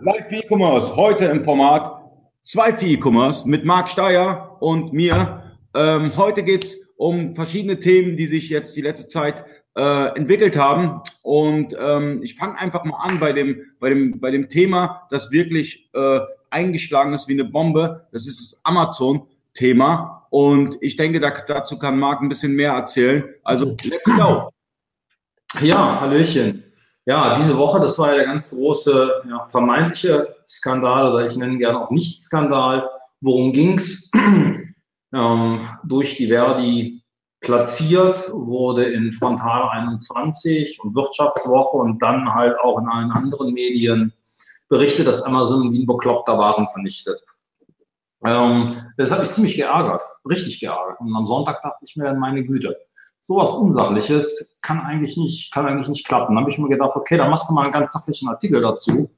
Live E-Commerce, heute im Format 2 für E-Commerce mit Marc Steyer und mir. Ähm, heute geht's um verschiedene Themen, die sich jetzt die letzte Zeit äh, entwickelt haben. Und ähm, ich fange einfach mal an bei dem, bei dem, bei dem Thema, das wirklich äh, eingeschlagen ist wie eine Bombe. Das ist das Amazon-Thema. Und ich denke, da, dazu kann Marc ein bisschen mehr erzählen. Also, let's go. Ja, Hallöchen. Ja, diese Woche, das war ja der ganz große ja, vermeintliche Skandal oder ich nenne ihn gerne auch Nicht-Skandal. Worum ging's? ähm, durch die Verdi platziert, wurde in Frontal 21 und Wirtschaftswoche und dann halt auch in allen anderen Medien berichtet, dass Amazon wie ein bekloppter Waren vernichtet. Ähm, das hat mich ziemlich geärgert, richtig geärgert. Und am Sonntag dachte ich mir, meine Güte, sowas Unsachliches kann eigentlich nicht, kann eigentlich nicht klappen. Dann habe ich mir gedacht, okay, dann machst du mal einen ganz sachlichen Artikel dazu.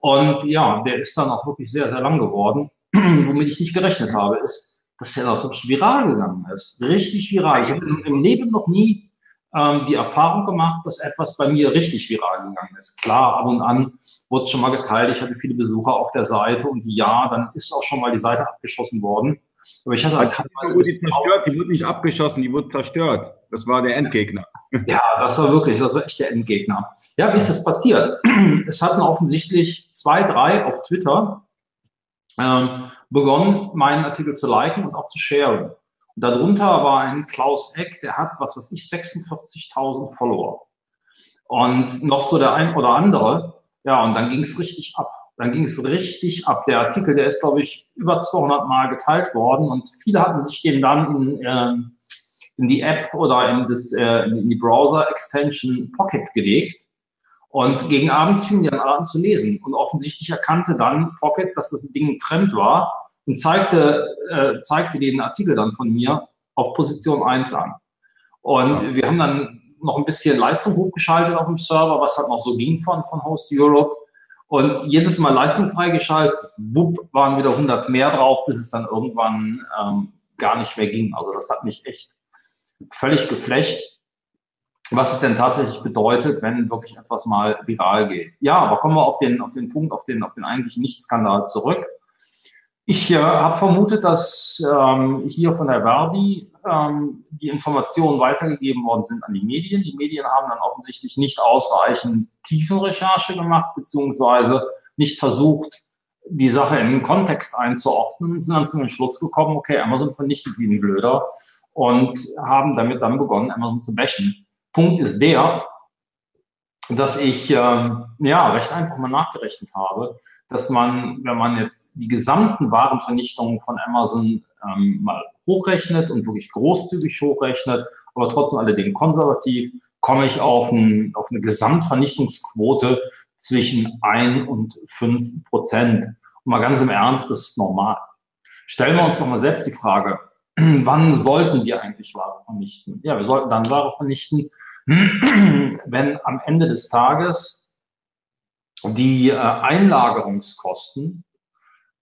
Und ja, der ist dann auch wirklich sehr, sehr lang geworden. Womit ich nicht gerechnet habe, ist, dass der auch wirklich viral gegangen ist. Richtig viral. Ich habe im Leben noch nie ähm, die Erfahrung gemacht, dass etwas bei mir richtig viral gegangen ist. Klar, ab und an wurde es schon mal geteilt. Ich hatte viele Besucher auf der Seite und ja, dann ist auch schon mal die Seite abgeschossen worden. Aber ich hatte halt teilweise. Die, zerstört, die wurde nicht abgeschossen, die wurde zerstört. Das war der Endgegner. Ja, das war wirklich, das war echt der Endgegner. Ja, wie ist das passiert? Es hatten offensichtlich zwei, drei auf Twitter ähm, begonnen, meinen Artikel zu liken und auch zu sharen. Und darunter war ein Klaus Eck, der hat, was weiß ich, 46.000 Follower. Und noch so der ein oder andere. Ja, und dann ging es richtig ab dann ging es richtig ab. Der Artikel, der ist, glaube ich, über 200 Mal geteilt worden und viele hatten sich den dann in, äh, in die App oder in, das, äh, in die Browser-Extension Pocket gelegt. Und gegen abends fingen die dann an zu lesen. Und offensichtlich erkannte dann Pocket, dass das Ding ein Trend war und zeigte, äh, zeigte den Artikel dann von mir auf Position 1 an. Und ja. wir haben dann noch ein bisschen Leistung hochgeschaltet auf dem Server, was halt noch so ging von, von Host Europe. Und jedes Mal Leistung freigeschaltet, wupp, waren wieder 100 mehr drauf, bis es dann irgendwann ähm, gar nicht mehr ging. Also das hat mich echt völlig geflecht, was es denn tatsächlich bedeutet, wenn wirklich etwas mal viral geht. Ja, aber kommen wir auf den, auf den Punkt, auf den, auf den eigentlichen Nichtskandal zurück. Ich äh, habe vermutet, dass ähm, hier von der Verdi ähm, die Informationen weitergegeben worden sind an die Medien. Die Medien haben dann offensichtlich nicht ausreichend Tiefenrecherche gemacht, beziehungsweise nicht versucht, die Sache in den Kontext einzuordnen, sind dann zu dem Schluss gekommen, okay, Amazon vernichtet wie ein Blöder und haben damit dann begonnen, Amazon zu bächen. Punkt ist der, dass ich ähm, ja recht einfach mal nachgerechnet habe, dass man, wenn man jetzt die gesamten Warenvernichtungen von Amazon ähm, mal hochrechnet und wirklich großzügig hochrechnet, aber trotzdem alledem konservativ, komme ich auf, ein, auf eine Gesamtvernichtungsquote zwischen ein und fünf Prozent. Und mal ganz im Ernst, das ist normal. Stellen wir uns doch mal selbst die Frage, wann sollten wir eigentlich Ware vernichten? Ja, wir sollten dann Ware vernichten, wenn am Ende des Tages die äh, Einlagerungskosten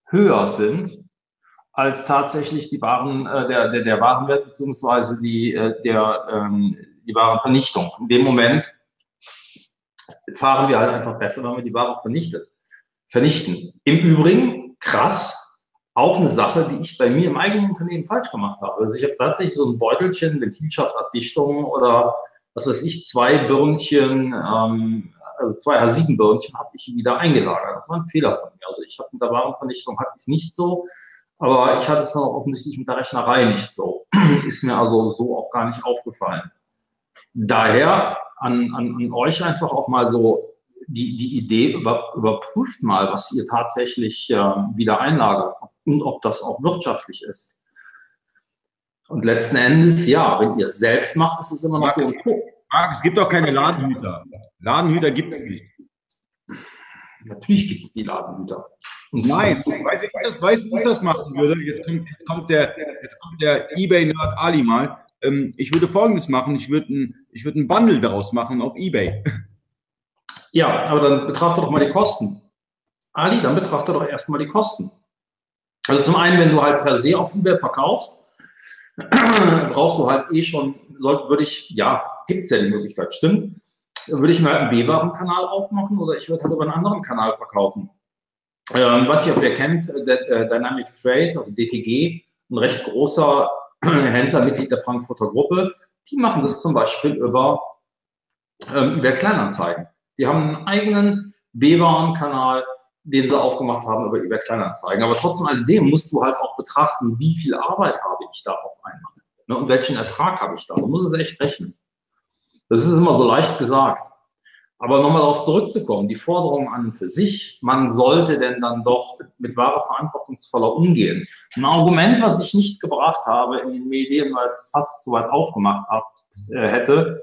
höher sind als tatsächlich die Waren, äh, der, der, der Warenwert beziehungsweise die, äh, der, ähm, die Warenvernichtung. In dem Moment fahren wir halt einfach besser, wenn wir die Ware vernichtet, vernichten. Im Übrigen, krass, auch eine Sache, die ich bei mir im eigenen Unternehmen falsch gemacht habe. Also ich habe tatsächlich so ein Beutelchen, Ventilschaftabdichtung oder was weiß ich, zwei Birnchen, ähm, also zwei H7-Birnchen habe ich wieder eingelagert. Das war ein Fehler von mir. Also ich habe mit der Warenvernichtung hatte ich nicht so. Aber ich hatte es dann auch offensichtlich mit der Rechnerei nicht so. Ist mir also so auch gar nicht aufgefallen. Daher an, an, an euch einfach auch mal so die, die Idee, über, überprüft mal, was ihr tatsächlich äh, wieder einlagert und ob das auch wirtschaftlich ist. Und letzten Endes, ja, wenn ihr es selbst macht, ist es immer noch Marc, so. Marc, es gibt doch keine Ladenhüter. Ladenhüter gibt es nicht. Natürlich gibt es die Ladenhüter. Nein, weiß ich, das, weiß, wie ich das machen würde. Jetzt kommt, jetzt kommt der, jetzt kommt der eBay-Nerd Ali mal. Ähm, ich würde Folgendes machen. Ich würde ein, ich würde ein Bundle daraus machen auf eBay. Ja, aber dann betrachte doch mal die Kosten. Ali, dann betrachte doch erstmal die Kosten. Also zum einen, wenn du halt per se auf eBay verkaufst, brauchst du halt eh schon, soll, würde ich, ja, gibt es ja die Möglichkeit, stimmt, würde ich mir halt einen B-Warenkanal aufmachen oder ich würde halt über einen anderen Kanal verkaufen. Ähm, was ich, ob ihr kennt, äh, Dynamic Trade, also DTG, ein recht großer Händler, Mitglied der Frankfurter Gruppe, die machen das zum Beispiel über, ähm, über Kleinanzeigen. Die haben einen eigenen B-Waren-Kanal, den sie aufgemacht haben über eBay Kleinanzeigen. Aber trotzdem alledem musst du halt auch betrachten, wie viel Arbeit habe ich da auf einmal ne, und welchen Ertrag habe ich da. Du musst es echt rechnen. Das ist immer so leicht gesagt. Aber nochmal darauf zurückzukommen, die Forderung an und für sich, man sollte denn dann doch mit wahrer verantwortungsvoller umgehen. Ein Argument, was ich nicht gebracht habe in den Medien, weil es fast zu weit aufgemacht hat, äh, hätte,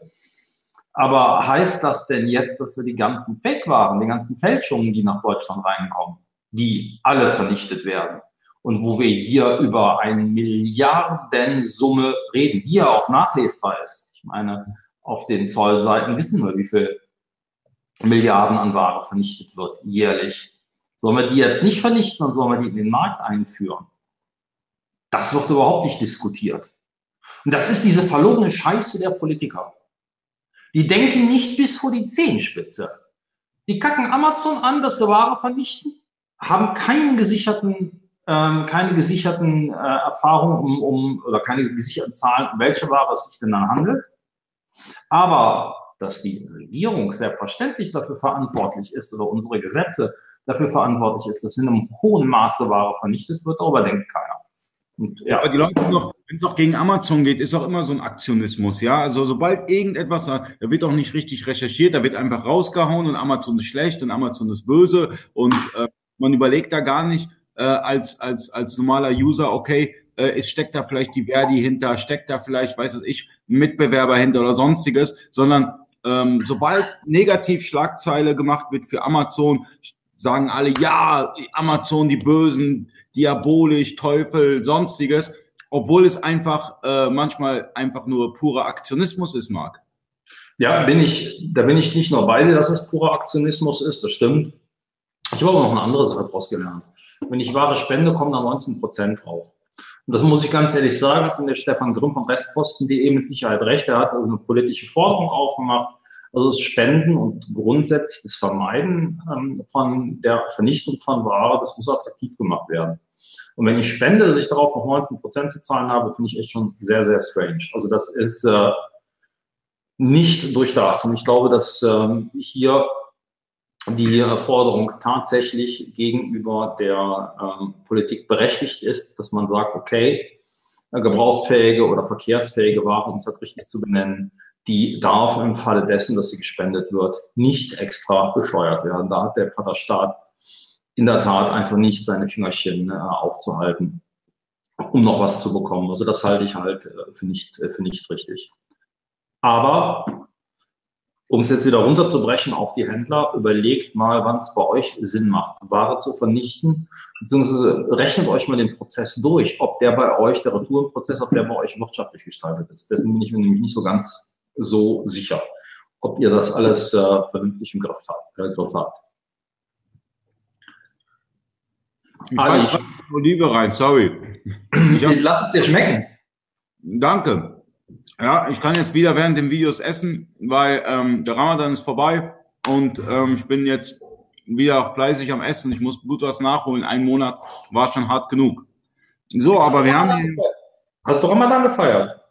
aber heißt das denn jetzt, dass wir die ganzen Fake-Waren, die ganzen Fälschungen, die nach Deutschland reinkommen, die alle vernichtet werden? Und wo wir hier über eine Milliardensumme reden, die ja auch nachlesbar ist. Ich meine, auf den Zollseiten wissen wir, wie viel Milliarden an Ware vernichtet wird jährlich. Sollen wir die jetzt nicht vernichten und sollen wir die in den Markt einführen? Das wird überhaupt nicht diskutiert. Und das ist diese verlogene Scheiße der Politiker. Die denken nicht bis vor die Zehenspitze. Die kacken Amazon an, dass sie Ware vernichten, haben keinen gesicherten, ähm, keine gesicherten äh, Erfahrungen um, um, oder keine gesicherten Zahlen, um welche Ware es sich denn dann handelt. Aber dass die Regierung selbstverständlich dafür verantwortlich ist oder unsere Gesetze dafür verantwortlich ist, dass in einem hohen Maße Ware vernichtet wird, darüber denkt keiner. Und, ja. ja, aber die Leute wenn es auch gegen Amazon geht, ist auch immer so ein Aktionismus, ja. Also sobald irgendetwas, da wird auch nicht richtig recherchiert, da wird einfach rausgehauen und Amazon ist schlecht und Amazon ist böse und äh, man überlegt da gar nicht äh, als als als normaler User, okay, äh, es steckt da vielleicht die Verdi hinter, steckt da vielleicht, weiß es ich, Mitbewerber hinter oder sonstiges, sondern ähm, sobald negativ Schlagzeile gemacht wird für Amazon, sagen alle, ja, Amazon, die Bösen, diabolisch, Teufel, sonstiges, obwohl es einfach äh, manchmal einfach nur purer Aktionismus ist, Marc. Ja, bin ich, da bin ich nicht nur bei dir, dass es purer Aktionismus ist, das stimmt. Ich habe aber noch eine andere Sache daraus gelernt. Wenn ich Ware spende, kommen da 19 Prozent drauf. Und das muss ich ganz ehrlich sagen, hat der Stefan Grimm von Restposten.de mit Sicherheit recht. Er hat also eine politische Forderung aufgemacht, also das Spenden und grundsätzlich das Vermeiden ähm, von der Vernichtung von Ware, das muss attraktiv gemacht werden. Und wenn ich spende, dass ich darauf noch 19 Prozent zu zahlen habe, finde ich echt schon sehr, sehr strange. Also das ist äh, nicht durchdacht. Und ich glaube, dass ähm, hier die Forderung tatsächlich gegenüber der ähm, Politik berechtigt ist, dass man sagt, okay, äh, gebrauchsfähige oder verkehrsfähige Ware, um es halt richtig zu benennen, die darf im Falle dessen, dass sie gespendet wird, nicht extra besteuert werden. Da hat der Vaterstaat in der Tat einfach nicht seine Fingerchen äh, aufzuhalten, um noch was zu bekommen. Also das halte ich halt äh, für, nicht, äh, für nicht richtig. Aber um es jetzt wieder runterzubrechen auf die Händler, überlegt mal, wann es bei euch Sinn macht, Ware zu vernichten, beziehungsweise rechnet euch mal den Prozess durch, ob der bei euch, der Retourenprozess, ob der bei euch wirtschaftlich gestaltet ist. Dessen bin ich mir nämlich nicht so ganz so sicher, ob ihr das alles äh, vernünftig im Griff habt. Äh, Griff habt. Ich also, Olive rein, sorry. Hab, Lass es dir schmecken. Danke. Ja, ich kann jetzt wieder während den Videos essen, weil ähm, der Ramadan ist vorbei und ähm, ich bin jetzt wieder fleißig am Essen. Ich muss gut was nachholen. Ein Monat war schon hart genug. So, aber wir haben. Hast du Ramadan gefeiert?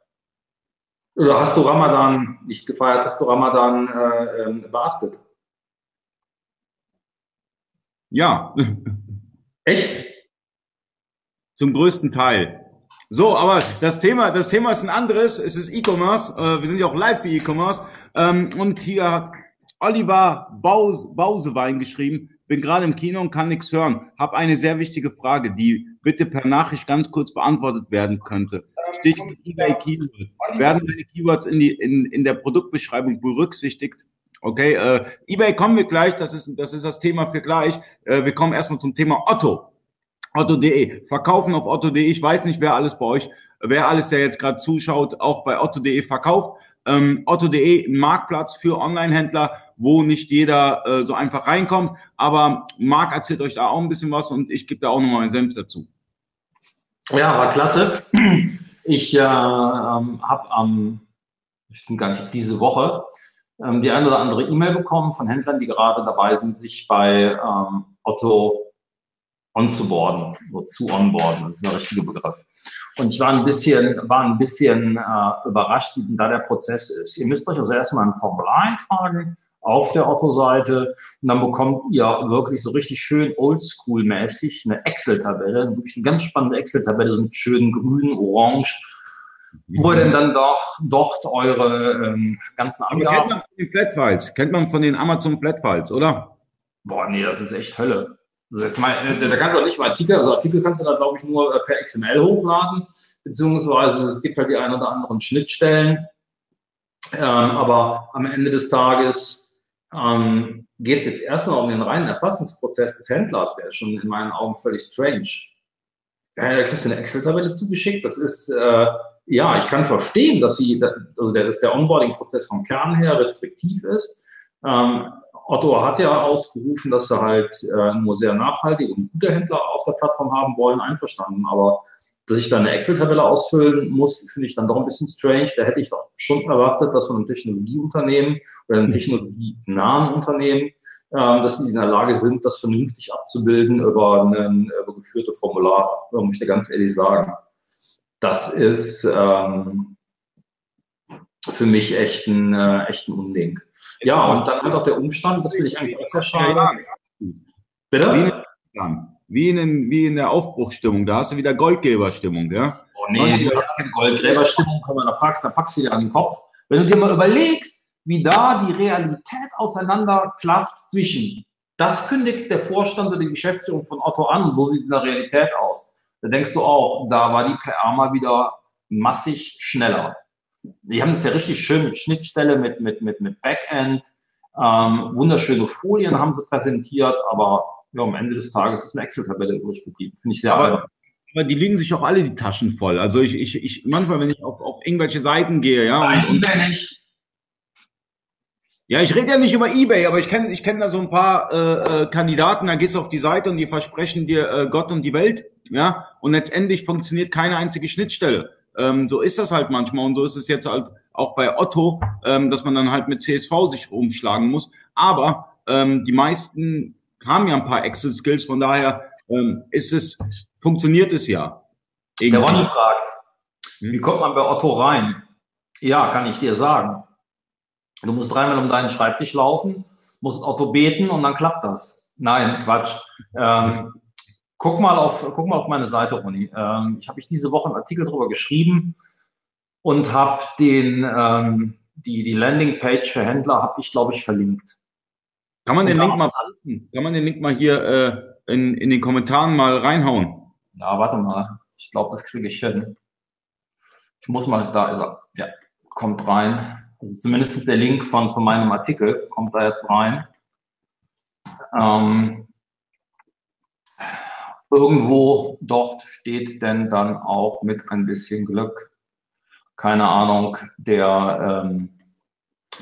Oder hast du Ramadan nicht gefeiert? Hast du Ramadan äh, ähm, beachtet? Ja. Echt? Zum größten Teil. So, aber das Thema, das Thema ist ein anderes. Es ist E-Commerce. Äh, wir sind ja auch live für E-Commerce. Ähm, und hier hat Oliver Bause, Bausewein geschrieben. Bin gerade im Kino und kann nichts hören. Hab eine sehr wichtige Frage, die bitte per Nachricht ganz kurz beantwortet werden könnte. Stichwort eBay Keyword. Werden deine Keywords in, die, in, in der Produktbeschreibung berücksichtigt? Okay, äh, eBay kommen wir gleich, das ist, das ist das Thema für gleich. Äh, wir kommen erstmal zum Thema Otto. Otto.de. Verkaufen auf Otto.de. Ich weiß nicht, wer alles bei euch, wer alles, der jetzt gerade zuschaut, auch bei Otto.de verkauft. Ähm, Otto.de, ein Marktplatz für Online-Händler, wo nicht jeder äh, so einfach reinkommt. Aber Marc erzählt euch da auch ein bisschen was und ich gebe da auch nochmal meinen Senf dazu. Ja, war klasse. Ich äh, ähm, habe am, stimmt gar nicht, diese Woche ähm, die eine oder andere E-Mail bekommen von Händlern, die gerade dabei sind, sich bei ähm, Otto onzuboarden, so zu onboarden, das ist der richtige Begriff. Und ich war ein bisschen, war ein bisschen äh, überrascht, wie da der Prozess ist. Ihr müsst euch also erstmal ein Formular eintragen auf der Otto-Seite und dann bekommt ihr wirklich so richtig schön oldschool-mäßig eine Excel-Tabelle, wirklich eine ganz spannende Excel-Tabelle, so mit schönen grün, orange, wo ihr denn dann doch dort eure ähm, ganzen Angaben... kennt man von den Flatfiles, kennt man von den Amazon Flatfiles, oder? Boah, nee, das ist echt Hölle. Also jetzt mal, äh, da kannst du auch nicht mal Artikel, also Artikel kannst du da glaube ich nur äh, per XML hochladen, beziehungsweise es gibt halt die ein oder anderen Schnittstellen. Ähm, aber am Ende des Tages ähm, geht es jetzt erstmal um den reinen Erfassungsprozess des Händlers, der ist schon in meinen Augen völlig strange. Ja, da kriegst du eine Excel-Tabelle zugeschickt. Das ist, äh, ja, ich kann verstehen, dass sie, also der, dass der Onboarding-Prozess vom Kern her restriktiv ist. Ähm, Otto hat ja ausgerufen, dass sie halt äh, nur sehr nachhaltig und gute Händler auf der Plattform haben wollen, einverstanden. Aber dass ich da eine Excel-Tabelle ausfüllen muss, finde ich dann doch ein bisschen strange. Da hätte ich doch schon erwartet, dass von einem Technologieunternehmen oder einem technologienahen Unternehmen, ähm, dass sie in der Lage sind, das vernünftig abzubilden über ein über geführte Formular. Da muss ich dir ganz ehrlich sagen. Das ist ähm, für mich echt ein, äh, echt ein Unding. Ja, und dann halt auch der Umstand, das will ich eigentlich auch sehr schade. Bitte? Wie in, wie in der Aufbruchsstimmung, da hast du wieder Goldgeberstimmung, ja? Oh nee, du hast keine Goldgräberstimmung, komm mal, da packst, da packst du dir an den Kopf. Wenn du dir mal überlegst, wie da die Realität auseinanderklafft zwischen, das kündigt der Vorstand oder die Geschäftsführung von Otto an und so sieht es in der Realität aus. Da denkst du auch, da war die PR mal wieder massig schneller die haben es ja richtig schön mit Schnittstelle, mit, mit, mit, mit Backend, ähm, wunderschöne Folien haben sie präsentiert, aber ja, am Ende des Tages ist eine Excel-Tabelle übrig geblieben. Finde ich sehr aber, aber die liegen sich auch alle die Taschen voll. Also ich, ich, ich manchmal, wenn ich auf, auf irgendwelche Seiten gehe, ja. Nein, und, eBay nicht. Ja, ich rede ja nicht über eBay, aber ich kenne ich kenn da so ein paar äh, äh, Kandidaten, da gehst du auf die Seite und die versprechen dir äh, Gott und die Welt, ja, und letztendlich funktioniert keine einzige Schnittstelle. Ähm, so ist das halt manchmal und so ist es jetzt halt auch bei Otto, ähm, dass man dann halt mit CSV sich rumschlagen muss. Aber ähm, die meisten haben ja ein paar Excel-Skills, von daher ähm, ist es, funktioniert es ja. Irgendwie. Der Ronny fragt, hm? wie kommt man bei Otto rein? Ja, kann ich dir sagen. Du musst dreimal um deinen Schreibtisch laufen, musst Otto beten und dann klappt das. Nein, Quatsch. Ähm, Guck mal auf, guck mal auf meine Seite, Ronny. Ähm, ich habe ich diese Woche einen Artikel darüber geschrieben und habe den ähm, die die Landingpage für Händler habe ich glaube ich verlinkt. Kann man den Link mal kann man den Link mal hier äh, in, in den Kommentaren mal reinhauen? Ja, warte mal. Ich glaube, das kriege ich hin. Ich muss mal, da ist er. Ja, kommt rein. Also zumindest der Link von, von meinem Artikel kommt da jetzt rein. Ähm, Irgendwo dort steht denn dann auch mit ein bisschen Glück, keine Ahnung, der, ähm,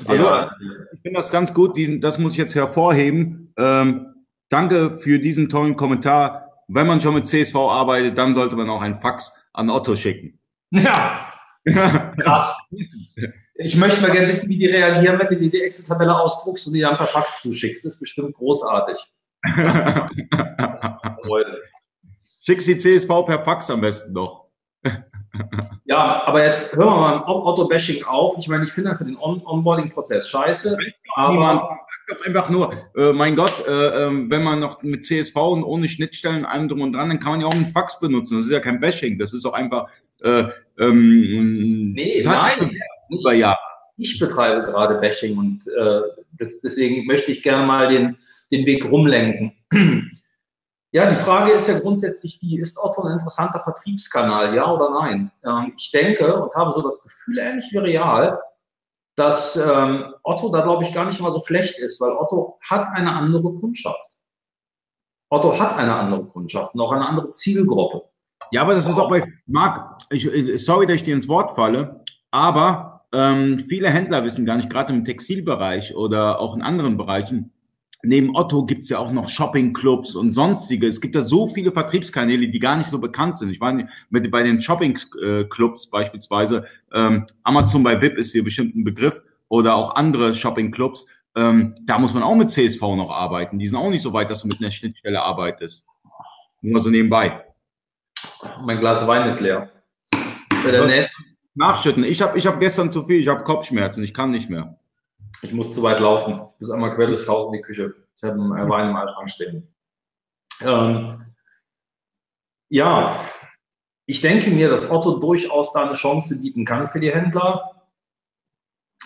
der also, ich finde das ganz gut, diesen, das muss ich jetzt hervorheben. Ähm, danke für diesen tollen Kommentar. Wenn man schon mit CSV arbeitet, dann sollte man auch ein Fax an Otto schicken. Ja, krass. Ich möchte mal gerne wissen, wie die reagieren, wenn du dir die Excel-Tabelle ausdruckst und die dann per Fax zuschickst. Das ist bestimmt großartig. Schickst die CSV per Fax am besten noch. ja, aber jetzt hören wir mal Auto-Bashing auf. Ich meine, ich finde einfach den On Onboarding-Prozess scheiße. Aber einfach nur, äh, mein Gott, äh, äh, wenn man noch mit CSV und ohne Schnittstellen allem drum und dran, dann kann man ja auch einen Fax benutzen. Das ist ja kein Bashing. Das ist auch einfach. Äh, ähm, nee, nein. Über Jahre. Ich betreibe gerade Bashing und äh, das, deswegen möchte ich gerne mal den, den Weg rumlenken. Ja, die Frage ist ja grundsätzlich die, ist Otto ein interessanter Vertriebskanal, ja oder nein? Ähm, ich denke und habe so das Gefühl, ähnlich wie Real, dass ähm, Otto da, glaube ich, gar nicht mal so schlecht ist, weil Otto hat eine andere Kundschaft. Otto hat eine andere Kundschaft und auch eine andere Zielgruppe. Ja, aber das ist auch bei, Marc, ich, sorry, dass ich dir ins Wort falle, aber ähm, viele Händler wissen gar nicht, gerade im Textilbereich oder auch in anderen Bereichen, neben Otto gibt's ja auch noch Shoppingclubs und sonstige. Es gibt ja so viele Vertriebskanäle, die gar nicht so bekannt sind. Ich war mit, bei den Shoppingclubs beispielsweise, ähm, Amazon bei VIP ist hier bestimmt ein Begriff oder auch andere Shoppingclubs. Ähm, da muss man auch mit CSV noch arbeiten. Die sind auch nicht so weit, dass du mit einer Schnittstelle arbeitest. Nur so nebenbei. Mein Glas Wein ist leer. Der nächste. Nachschütten. Ich habe ich hab gestern zu viel. Ich habe Kopfschmerzen. Ich kann nicht mehr. Ich muss zu weit laufen. Bis einmal quer durchs Haus in die Küche. Ich habe einen Wein im Altschrank stehen. Ähm, ja, ich denke mir, dass Otto durchaus da eine Chance bieten kann für die Händler.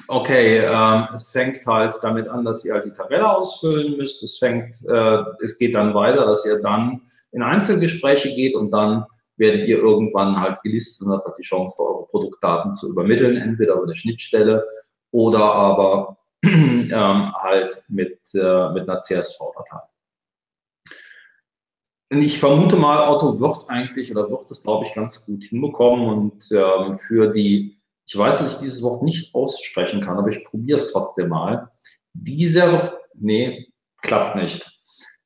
Okay, ähm, es fängt halt damit an, dass ihr halt die Tabelle ausfüllen müsst. Es fängt, äh, es geht dann weiter, dass ihr dann in Einzelgespräche geht und dann werdet ihr irgendwann halt gelistet und habt die Chance, eure Produktdaten zu übermitteln, entweder über eine Schnittstelle oder aber ähm, halt mit, äh, mit einer CSV-Datei. Ich vermute mal, Otto wird eigentlich oder wird das, glaube ich, ganz gut hinbekommen und ähm, für die, ich weiß, dass ich dieses Wort nicht aussprechen kann, aber ich probiere es trotzdem mal. Dieser, nee, klappt nicht.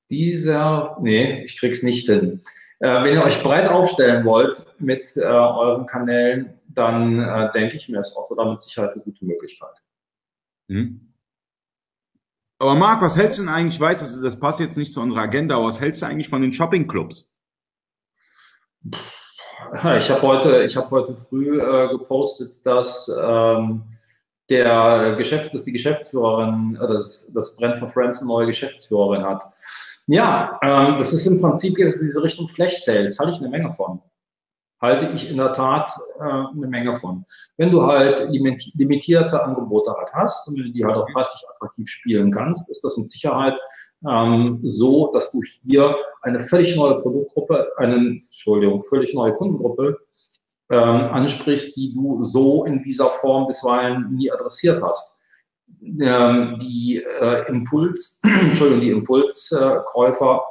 Dieser, nee, ich krieg's nicht hin. Äh, wenn ihr euch breit aufstellen wollt mit äh, euren Kanälen, dann äh, denke ich mir, ist Otto da mit Sicherheit eine gute Möglichkeit. Hm. Aber Marc, was hältst du denn eigentlich? Ich weiß, das, das passt jetzt nicht zu unserer Agenda, aber was hältst du eigentlich von den Shoppingclubs? Ich habe heute, habe heute früh äh, gepostet, dass ähm, der Geschäft, dass die Geschäftsführerin, äh, das, das Brand for Friends eine neue Geschäftsführerin hat. Ja, ähm, das ist im Prinzip in diese Richtung Flash Sales, halte ich eine Menge von halte ich in der Tat äh, eine Menge von. Wenn du halt limitierte Angebote halt hast und die halt auch preislich attraktiv spielen kannst, ist das mit Sicherheit ähm, so, dass du hier eine völlig neue Produktgruppe, eine, Entschuldigung, völlig neue Kundengruppe ähm, ansprichst, die du so in dieser Form bisweilen nie adressiert hast. Ähm, die äh, Impuls, Entschuldigung, die Impulskäufer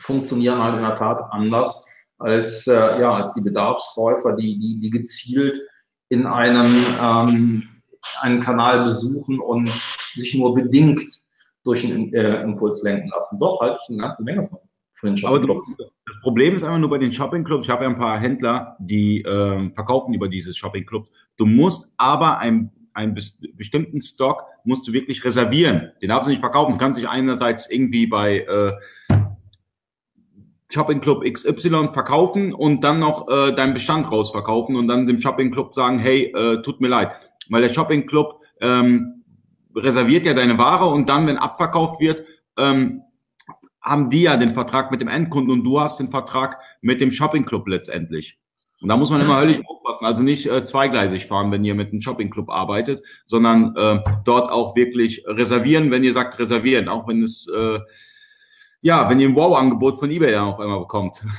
funktionieren halt in der Tat anders als, äh, ja, als die Bedarfskäufer, die, die, die gezielt in einem ähm, einen Kanal besuchen und sich nur bedingt durch einen äh, Impuls lenken lassen. Doch, halte ich eine ganze Menge von. Aber das Problem ist einfach nur bei den Shopping-Clubs. Ich habe ja ein paar Händler, die äh, verkaufen über dieses Shopping-Clubs. Du musst aber einen, einen bestimmten Stock musst du wirklich reservieren. Den darfst du nicht verkaufen. Du kannst dich einerseits irgendwie bei äh, Shopping Club XY verkaufen und dann noch äh, deinen Bestand rausverkaufen und dann dem Shopping Club sagen, hey, äh, tut mir leid. Weil der Shopping Club ähm, reserviert ja deine Ware und dann, wenn abverkauft wird, ähm, haben die ja den Vertrag mit dem Endkunden und du hast den Vertrag mit dem Shopping Club letztendlich. Und da muss man immer höllisch aufpassen. Also nicht äh, zweigleisig fahren, wenn ihr mit einem Shopping Club arbeitet, sondern äh, dort auch wirklich reservieren, wenn ihr sagt reservieren, auch wenn es äh, ja, wenn ihr ein Wow-Angebot von eBay dann auf einmal bekommt.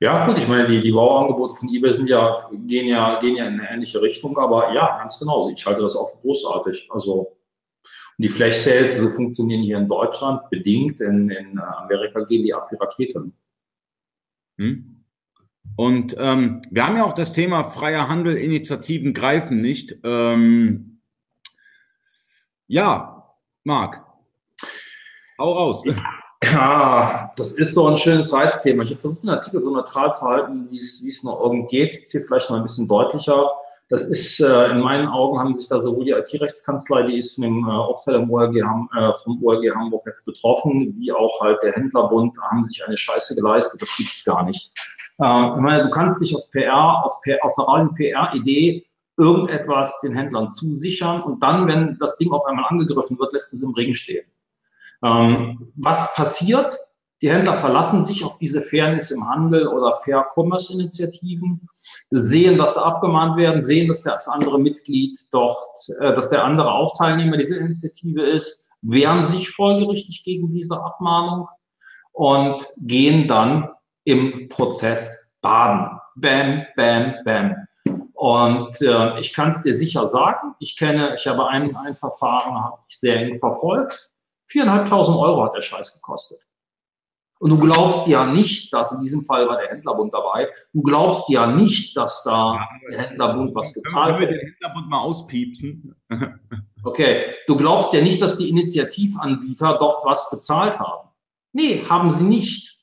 Ja, gut, ich meine, die, die Wow-Angebote von eBay sind ja, gehen ja, gehen ja in eine ähnliche Richtung, aber ja, ganz genau. Ich halte das auch großartig. Also, die Flash Sales, so funktionieren hier in Deutschland bedingt. In, in Amerika gehen die ab wie Raketen. Hm. Und ähm, wir haben ja auch das Thema freier Handel, Initiativen greifen nicht. Ähm, ja, Marc, Hau raus. Ja, das ist so ein schönes Reizthema. Ich habe versucht, den Artikel so neutral zu halten, wie es, wie es noch irgend geht. Jetzt hier vielleicht mal ein bisschen deutlicher. Das ist, äh, in meinen Augen haben sich da sowohl die IT-Rechtskanzlei, die ist von dem äh, Aufteil im ORG, äh, vom ORG Hamburg jetzt betroffen, wie auch halt der Händlerbund, haben sich eine Scheiße geleistet. Das gibt's gar nicht. Äh, ich meine, du kannst nicht aus PR, aus, PR, aus einer reinen PR-Idee irgendetwas den Händlern zusichern und dann, wenn das Ding auf einmal angegriffen wird, lässt es im Regen stehen. Ähm, was passiert? Die Händler verlassen sich auf diese Fairness im Handel oder Fair Commerce Initiativen, sehen, dass sie abgemahnt werden, sehen, dass das andere Mitglied dort, äh, dass der andere auch Teilnehmer dieser Initiative ist, wehren sich folgerichtig gegen diese Abmahnung und gehen dann im Prozess baden. Bam, bam, bam. Und äh, ich kann es dir sicher sagen, ich kenne, ich habe ein, ein Verfahren, habe ich sehr eng verfolgt. Viereinhalbtausend Euro hat der Scheiß gekostet. Und du glaubst ja nicht, dass in diesem Fall war der Händlerbund dabei. Du glaubst ja nicht, dass da der Händlerbund was gezahlt hat. Können wir den Händlerbund mal auspiepsen? okay. Du glaubst ja nicht, dass die Initiativanbieter dort was bezahlt haben. Nee, haben sie nicht.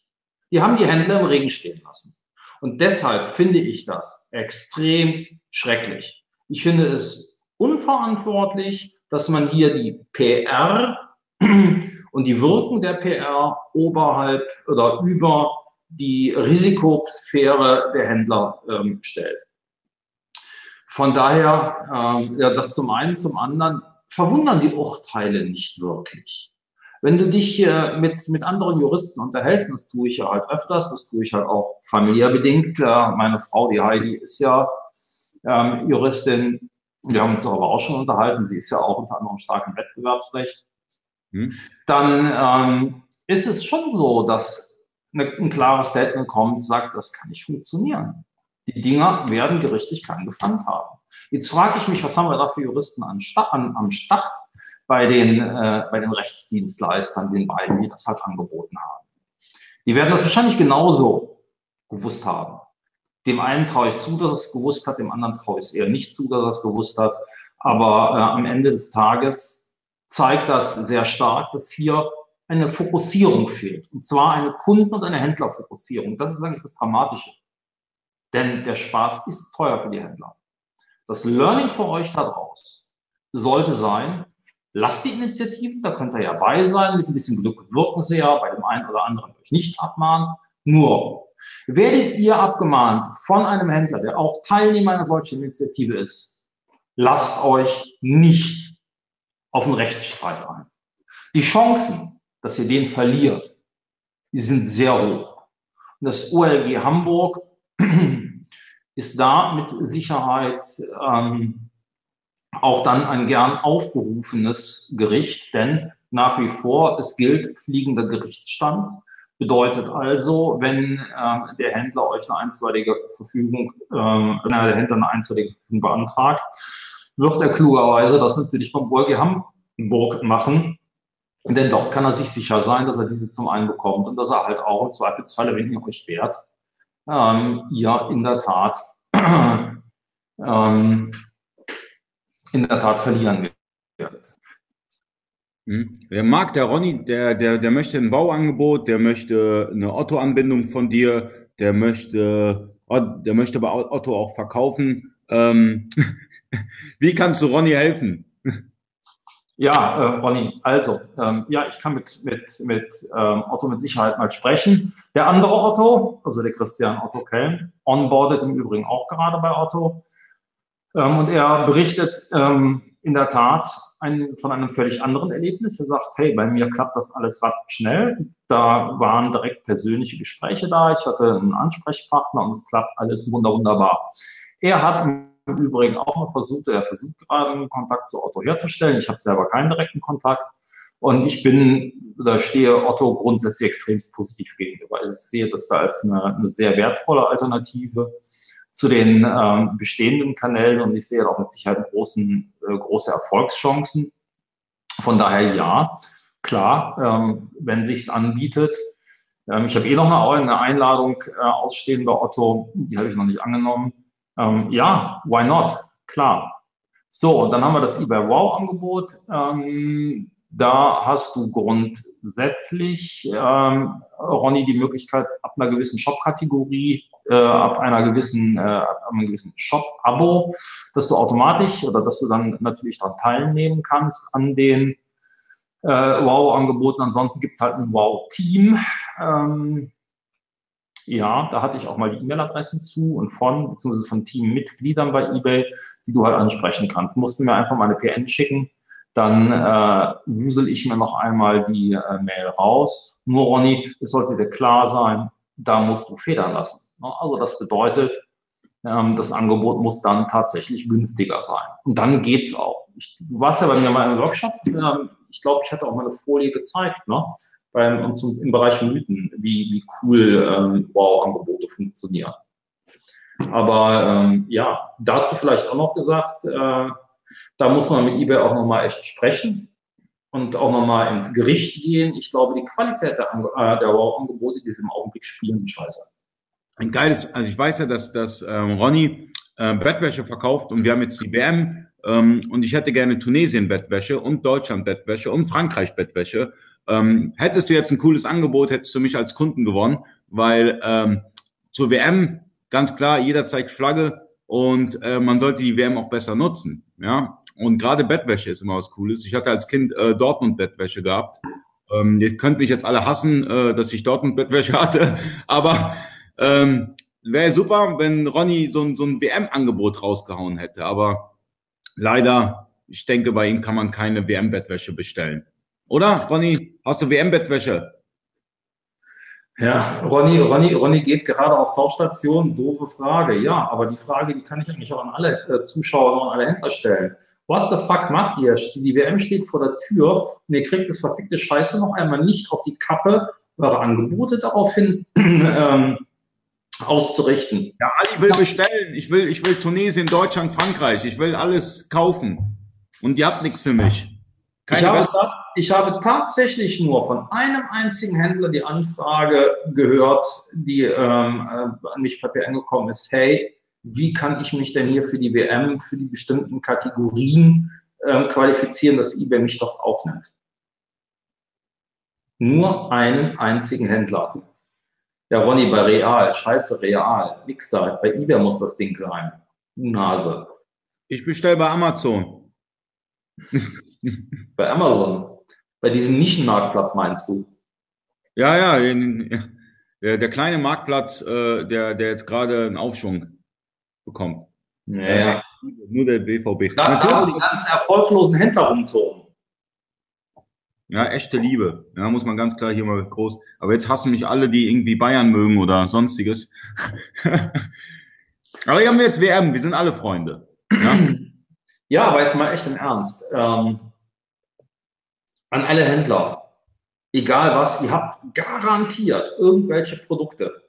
Die haben die Händler im Regen stehen lassen. Und deshalb finde ich das extrem schrecklich. Ich finde es unverantwortlich, dass man hier die PR und die Wirkung der PR oberhalb oder über die Risikosphäre der Händler ähm, stellt. Von daher, ähm, ja, das zum einen, zum anderen verwundern die Urteile nicht wirklich. Wenn du dich äh, mit, mit anderen Juristen unterhältst, das tue ich ja halt öfters, das tue ich halt auch familiär bedingt. Äh, meine Frau, die Heidi, ist ja ähm, Juristin. Wir haben uns darüber auch schon unterhalten. Sie ist ja auch unter anderem stark im Wettbewerbsrecht. Dann ähm, ist es schon so, dass eine, ein klares Statement kommt, sagt, das kann nicht funktionieren. Die Dinger werden gerichtlich keinen Bestand haben. Jetzt frage ich mich, was haben wir da für Juristen an, an, am Start bei den, äh, bei den Rechtsdienstleistern, den beiden, die das halt angeboten haben. Die werden das wahrscheinlich genauso gewusst haben. Dem einen traue ich zu, dass es gewusst hat, dem anderen traue ich es eher nicht zu, dass er es gewusst hat. Aber äh, am Ende des Tages zeigt das sehr stark, dass hier eine Fokussierung fehlt. Und zwar eine Kunden- und eine Händlerfokussierung. Das ist eigentlich das Dramatische. Denn der Spaß ist teuer für die Händler. Das Learning für euch da draus sollte sein, lasst die Initiativen, da könnt ihr ja bei sein, mit ein bisschen Glück wirken sie ja, bei dem einen oder anderen euch nicht abmahnt. Nur, werdet ihr abgemahnt von einem Händler, der auch Teilnehmer einer solchen Initiative ist, lasst euch nicht auf einen Rechtsstreit ein. Die Chancen, dass ihr den verliert, die sind sehr hoch. Und das OLG Hamburg ist da mit Sicherheit ähm, auch dann ein gern aufgerufenes Gericht, denn nach wie vor es gilt fliegender Gerichtsstand. Bedeutet also, wenn äh, der Händler euch eine einstweilige Verfügung, äh, wenn der Händler eine einstweilige Verfügung beantragt, wird er klugerweise das natürlich beim OLG Hamburg machen. Denn dort kann er sich sicher sein, dass er diese zum einen bekommt und dass er halt auch im Zweifelsfalle, wenn ihr euch wehrt, ähm, ihr in der Tat ähm, in der Tat verlieren werdet. Hm. Der mag, der Ronny, der, der, der möchte ein Bauangebot, der möchte eine Otto-Anbindung von dir, der möchte, der möchte bei Otto auch verkaufen. Ähm, wie kannst du Ronny helfen? Ja, äh, Ronny, also, ähm, ja, ich kann mit, mit, mit ähm, Otto mit Sicherheit mal sprechen. Der andere Otto, also der Christian Otto Kellen, onboardet im Übrigen auch gerade bei Otto. Ähm, und er berichtet ähm, in der Tat ein, von einem völlig anderen Erlebnis. Er sagt, hey, bei mir klappt das alles schnell. Da waren direkt persönliche Gespräche da. Ich hatte einen Ansprechpartner und es klappt alles wunderbar. Er hat im Übrigen auch noch versucht, er versucht gerade einen Kontakt zu Otto herzustellen. Ich habe selber keinen direkten Kontakt. Und ich bin, da stehe Otto grundsätzlich extremst positiv gegenüber. Ich sehe das da als eine, eine sehr wertvolle Alternative zu den ähm, bestehenden Kanälen und ich sehe auch mit Sicherheit großen, äh, große Erfolgschancen. Von daher ja, klar, ähm, wenn sich's anbietet. Ähm, ich habe eh noch eine, eine Einladung äh, ausstehen bei Otto, die habe ich noch nicht angenommen. Ähm, ja, why not? Klar. So, dann haben wir das eBay Wow Angebot. Ähm, da hast du grundsätzlich, ähm, Ronny, die Möglichkeit, ab einer gewissen Shop-Kategorie, äh, ab einer gewissen, äh, ab einem gewissen Shop-Abo, dass du automatisch oder dass du dann natürlich daran teilnehmen kannst an den äh, Wow-Angeboten. Ansonsten gibt's halt ein Wow-Team. Ähm, ja, da hatte ich auch mal die E-Mail-Adressen zu und von, beziehungsweise von Teammitgliedern bei eBay, die du halt ansprechen kannst. Musst du mir einfach mal eine PN schicken, dann äh, wusel ich mir noch einmal die äh, Mail raus. Nur Ronny, es sollte dir klar sein, da musst du federn lassen. Ne? Also das bedeutet, ähm, das Angebot muss dann tatsächlich günstiger sein. Und dann geht's auch. Ich, du warst ja bei mir mal im Workshop. Ähm, ich glaube, ich hatte auch mal eine Folie gezeigt. Ne? Bei uns im Bereich Mythen, wie, wie cool ähm, Wow-Angebote funktionieren. Aber ähm, ja, dazu vielleicht auch noch gesagt, äh, da muss man mit eBay auch nochmal echt sprechen und auch nochmal ins Gericht gehen. Ich glaube, die Qualität der, äh, der Wow-Angebote, die sie im Augenblick spielen, sind scheiße. Ein geiles, also ich weiß ja, dass, dass ähm, Ronny äh, Bettwäsche verkauft und wir haben jetzt die WM ähm, und ich hätte gerne Tunesien Bettwäsche und Deutschland Bettwäsche und Frankreich Bettwäsche ähm, hättest du jetzt ein cooles Angebot, hättest du mich als Kunden gewonnen, weil ähm, zur WM ganz klar, jeder zeigt Flagge und äh, man sollte die WM auch besser nutzen. Ja, und gerade Bettwäsche ist immer was Cooles. Ich hatte als Kind äh, Dortmund Bettwäsche gehabt Ähm, ihr könnt mich jetzt alle hassen, äh, dass ich dort ein Bettwäsche hatte, aber ähm, wäre super, wenn Ronny so, ein so ein WM-Angebot rausgehauen hätte. Aber leider, ich denke, bei ihm kann man keine WM-Bettwäsche bestellen. Oder, Ronny? Hast du WM-Bettwäsche? Ja, Ronny, Ronny, Ronny geht gerade auf Tauschstation. Doofe Frage. Ja, aber die Frage, die kann ich eigentlich auch an alle äh, Zuschauer und alle Händler stellen. What the fuck macht ihr? Die WM steht vor der Tür und ihr kriegt das verfickte Scheiße noch einmal nicht auf die Kappe, eure Angebote daraufhin ähm, auszurichten. Ja, Ali will bestellen. Ich will, ich will Tunesien, Deutschland, Frankreich. Ich will alles kaufen. Und ihr habt nichts für mich. Ich habe, ich habe tatsächlich nur von einem einzigen Händler die Anfrage gehört, die ähm, äh, an mich Papier angekommen ist. Hey, wie kann ich mich denn hier für die WM, für die bestimmten Kategorien ähm, qualifizieren, dass eBay mich doch aufnimmt. Nur einen einzigen Händler. Ja, Ronny, bei Real, scheiße, Real, nix da. Bei eBay muss das Ding sein. Nase. Ich bestelle bei Amazon. Bei Amazon. Bei diesem Nischenmarktplatz meinst du? Ja, ja, in, der, der kleine Marktplatz, äh, der, der jetzt gerade einen Aufschwung bekommt. Ja. Äh, nur der BVB. Da, da die ganzen erfolglosen Händler rumturnen. Ja, echte Liebe. Ja, muss man ganz klar hier mal groß. Aber jetzt hassen mich alle, die irgendwie Bayern mögen oder sonstiges. aber hier haben wir jetzt WM. Wir sind alle Freunde. Ja, ja aber jetzt mal echt im Ernst. Ähm, an alle Händler. Egal was, ihr habt garantiert irgendwelche Produkte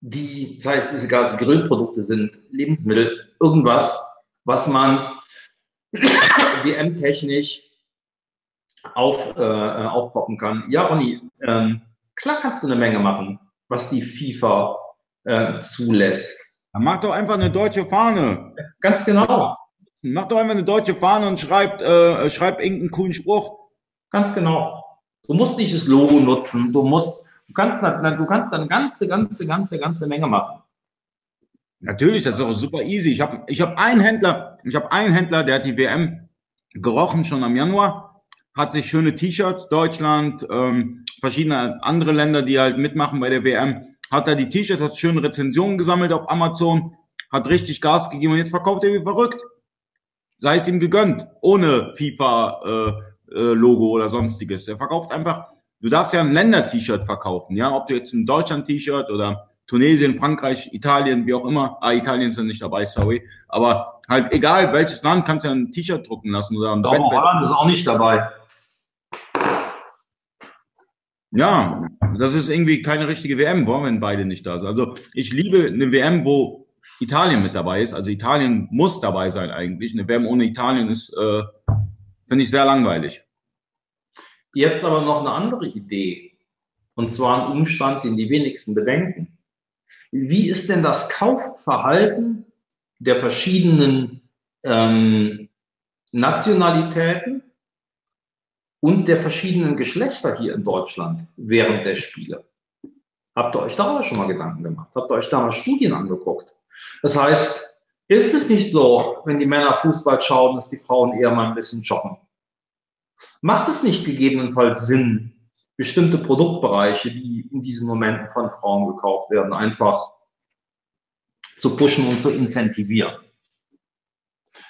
die, sei es ist egal, Grillprodukte sind, Lebensmittel, irgendwas, was man WM-technisch auf, äh, aufpoppen kann. Ja, Ronny, ähm, klar kannst du eine Menge machen, was die FIFA äh, zulässt. Dann mach doch einfach eine deutsche Fahne. Ganz genau. Mach doch einfach eine deutsche Fahne und schreibt, äh, schreib irgendeinen coolen Spruch. Ganz genau. Du musst nicht das Logo nutzen, du musst Du kannst, du kannst dann ganze, ganze, ganze, ganze Menge machen. Natürlich, das ist auch super easy. Ich habe ich hab einen Händler, ich habe einen Händler, der hat die WM gerochen schon am Januar, hat sich schöne T-Shirts, Deutschland, ähm, verschiedene andere Länder, die halt mitmachen bei der WM, hat da die T-Shirts, hat schöne Rezensionen gesammelt auf Amazon, hat richtig Gas gegeben und jetzt verkauft er wie verrückt. Sei es ihm gegönnt, ohne FIFA-Logo äh, äh, Logo oder sonstiges. Er verkauft einfach Du darfst ja ein Länder-T-Shirt verkaufen, ja, ob du jetzt ein Deutschland-T-Shirt oder Tunesien, Frankreich, Italien, wie auch immer. Ah, Italien ist ja nicht dabei, sorry. Aber halt egal, welches Land kannst du ja ein T-Shirt drucken lassen oder ein Doch, Holland ist auch nicht dabei. Ja, das ist irgendwie keine richtige WM, wollen wenn beide nicht da sind. Also ich liebe eine WM, wo Italien mit dabei ist. Also Italien muss dabei sein eigentlich. Eine WM ohne Italien ist, äh, finde ich, sehr langweilig. Jetzt aber noch eine andere Idee. Und zwar ein Umstand, den die wenigsten bedenken. Wie ist denn das Kaufverhalten der verschiedenen ähm, Nationalitäten und der verschiedenen Geschlechter hier in Deutschland während der Spiele? Habt ihr euch da schon mal Gedanken gemacht? Habt ihr euch da mal Studien angeguckt? Das heißt, ist es nicht so, wenn die Männer Fußball schauen, dass die Frauen eher mal ein bisschen joggen? Macht es nicht gegebenenfalls Sinn, bestimmte Produktbereiche, die in diesen Momenten von Frauen gekauft werden, einfach zu pushen und zu incentivieren?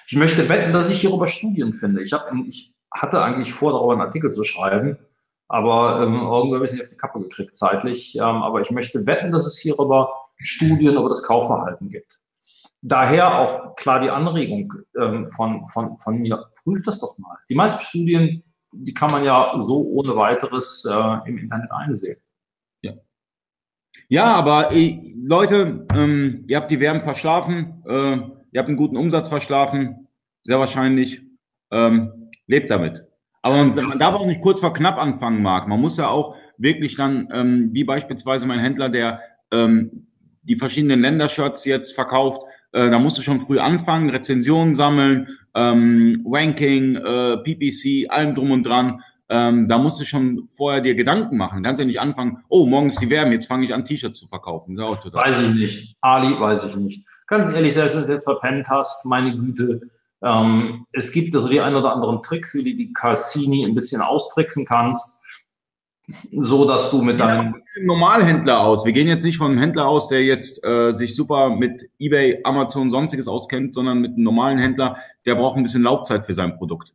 Ich möchte wetten, dass ich hierüber Studien finde. Ich, hab, ich hatte eigentlich vor, darüber einen Artikel zu schreiben, aber ähm, irgendwie habe ich nicht auf die Kappe gekriegt zeitlich. Ähm, aber ich möchte wetten, dass es hierüber Studien über das Kaufverhalten gibt. Daher auch klar die Anregung ähm, von, von, von mir, prüft das doch mal. Die meisten Studien die kann man ja so ohne weiteres äh, im Internet einsehen. Ja, ja aber äh, Leute, ähm, ihr habt die Wärme verschlafen, äh, ihr habt einen guten Umsatz verschlafen, sehr wahrscheinlich. Ähm, lebt damit. Aber man, man, darf auch nicht kurz vor knapp anfangen, Marc. Man muss ja auch wirklich dann, ähm, wie beispielsweise mein Händler, der ähm, die verschiedenen Ländershirts jetzt verkauft, äh, da musst du schon früh anfangen, Rezensionen sammeln, ähm, Ranking, äh, PPC, allem drum und dran. Ähm, da musst du schon vorher dir Gedanken machen. Kannst ja nicht anfangen, oh, morgen ist die Wärme, jetzt fange ich an, T-Shirts zu verkaufen. Das ist auch total weiß ich nicht. Ali, weiß ich nicht. Ganz ehrlich, selbst wenn du es jetzt verpennt hast, meine Güte, ähm, es gibt also die ein oder anderen Tricks, wie du die Cassini ein bisschen austricksen kannst. so dass du mit deinem ja, Normalhändler aus. Wir gehen jetzt nicht von einem Händler aus, der jetzt äh, sich super mit eBay, Amazon, sonstiges auskennt, sondern mit einem normalen Händler, der braucht ein bisschen Laufzeit für sein Produkt.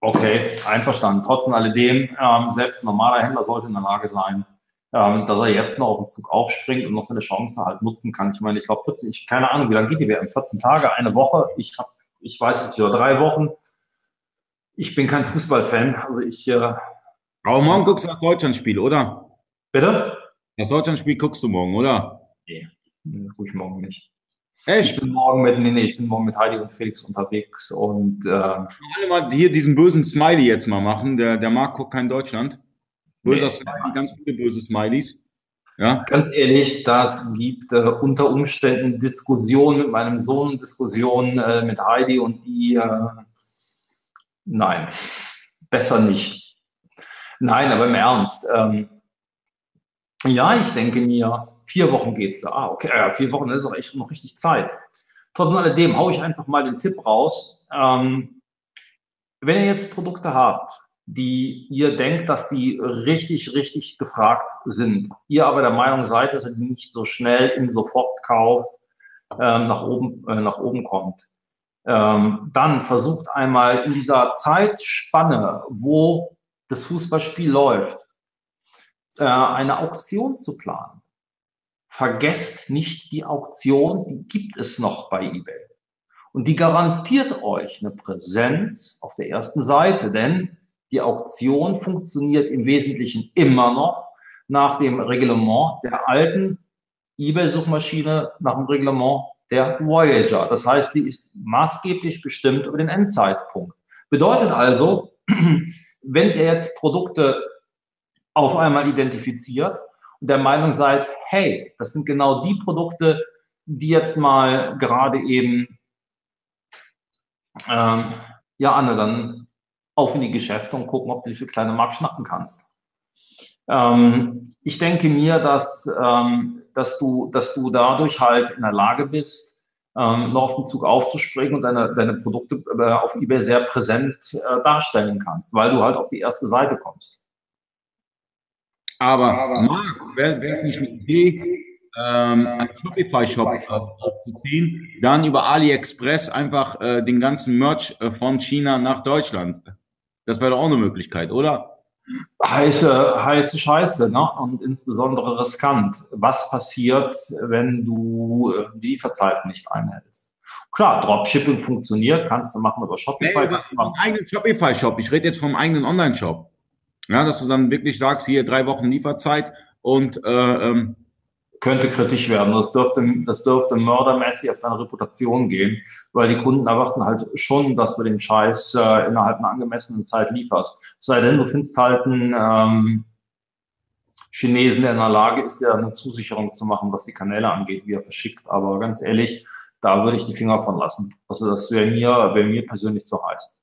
Okay, einverstanden. Trotz alledem, ähm, selbst ein normaler Händler sollte in der Lage sein, ähm, dass er jetzt noch auf den Zug aufspringt und noch seine Chance halt nutzen kann. Ich meine, ich glaube, 14, ich keine Ahnung, wie lange geht die WM? 14 Tage, eine Woche. Ich habe, ich weiß jetzt wieder drei Wochen. Ich bin kein Fußballfan, also ich. Äh, Aber morgen guckst du das Deutschlandspiel, oder? Bitte? Das Deutschlandspiel guckst du morgen, oder? Nee, gucke ich morgen nicht. Echt? Ich bin morgen mit, nee, nee, ich bin morgen mit Heidi und Felix unterwegs und äh, alle mal hier diesen bösen Smiley jetzt mal machen. Der, der Marc guckt kein Deutschland. Böser nee. Smiley, ganz viele böse Smileys. Ja? Ganz ehrlich, das gibt äh, unter Umständen Diskussionen mit meinem Sohn, Diskussionen äh, mit Heidi und die, äh, nein, besser nicht. Nein, aber im Ernst. Ähm, ja, ich denke mir, Vier Wochen geht's. Ah, okay, ja, vier Wochen, ist auch echt noch richtig Zeit. Trotz alledem haue ich einfach mal den Tipp raus. Ähm, wenn ihr jetzt Produkte habt, die ihr denkt, dass die richtig, richtig gefragt sind, ihr aber der Meinung seid, dass ihr die nicht so schnell im Sofortkauf ähm, nach, oben, äh, nach oben kommt, ähm, dann versucht einmal in dieser Zeitspanne, wo das Fußballspiel läuft, äh, eine Auktion zu planen. Vergesst nicht die Auktion, die gibt es noch bei eBay. Und die garantiert euch eine Präsenz auf der ersten Seite, denn die Auktion funktioniert im Wesentlichen immer noch nach dem Reglement der alten eBay-Suchmaschine, nach dem Reglement der Voyager. Das heißt, die ist maßgeblich bestimmt über den Endzeitpunkt. Bedeutet also, wenn ihr jetzt Produkte auf einmal identifiziert, der Meinung seid, hey, das sind genau die Produkte, die jetzt mal gerade eben, ähm, ja, Anne, dann auf in die Geschäfte und gucken, ob du für kleine Markt schnappen kannst. Ähm, ich denke mir, dass, ähm, dass, du, dass du dadurch halt in der Lage bist, ähm, noch auf den Zug aufzuspringen und deine, deine Produkte äh, auf eBay sehr präsent äh, darstellen kannst, weil du halt auf die erste Seite kommst. Aber, Marc, wäre es nicht eine Idee, ähm, einen Shopify-Shop aufzuziehen, dann über AliExpress einfach äh, den ganzen Merch äh, von China nach Deutschland. Das wäre doch auch eine Möglichkeit, oder? Heiße, heiße Scheiße, ne? Und insbesondere riskant. Was passiert, wenn du äh, die Lieferzeiten nicht einhältst? Klar, Dropshipping funktioniert, kannst du machen über Shopify. Nee, vom eigenen Shopify-Shop. Ich rede jetzt vom eigenen Online-Shop. Ja, dass du dann wirklich sagst, hier drei Wochen Lieferzeit und äh, ähm, könnte kritisch werden. Das dürfte, das dürfte mördermäßig auf deine Reputation gehen, weil die Kunden erwarten halt schon, dass du den Scheiß äh, innerhalb einer angemessenen Zeit lieferst. Sei denn, du findest halt einen ähm, Chinesen, der in der Lage ist, dir eine Zusicherung zu machen, was die Kanäle angeht, wie er verschickt. Aber ganz ehrlich, da würde ich die Finger von lassen. Also das wäre mir, wäre mir persönlich zu heiß.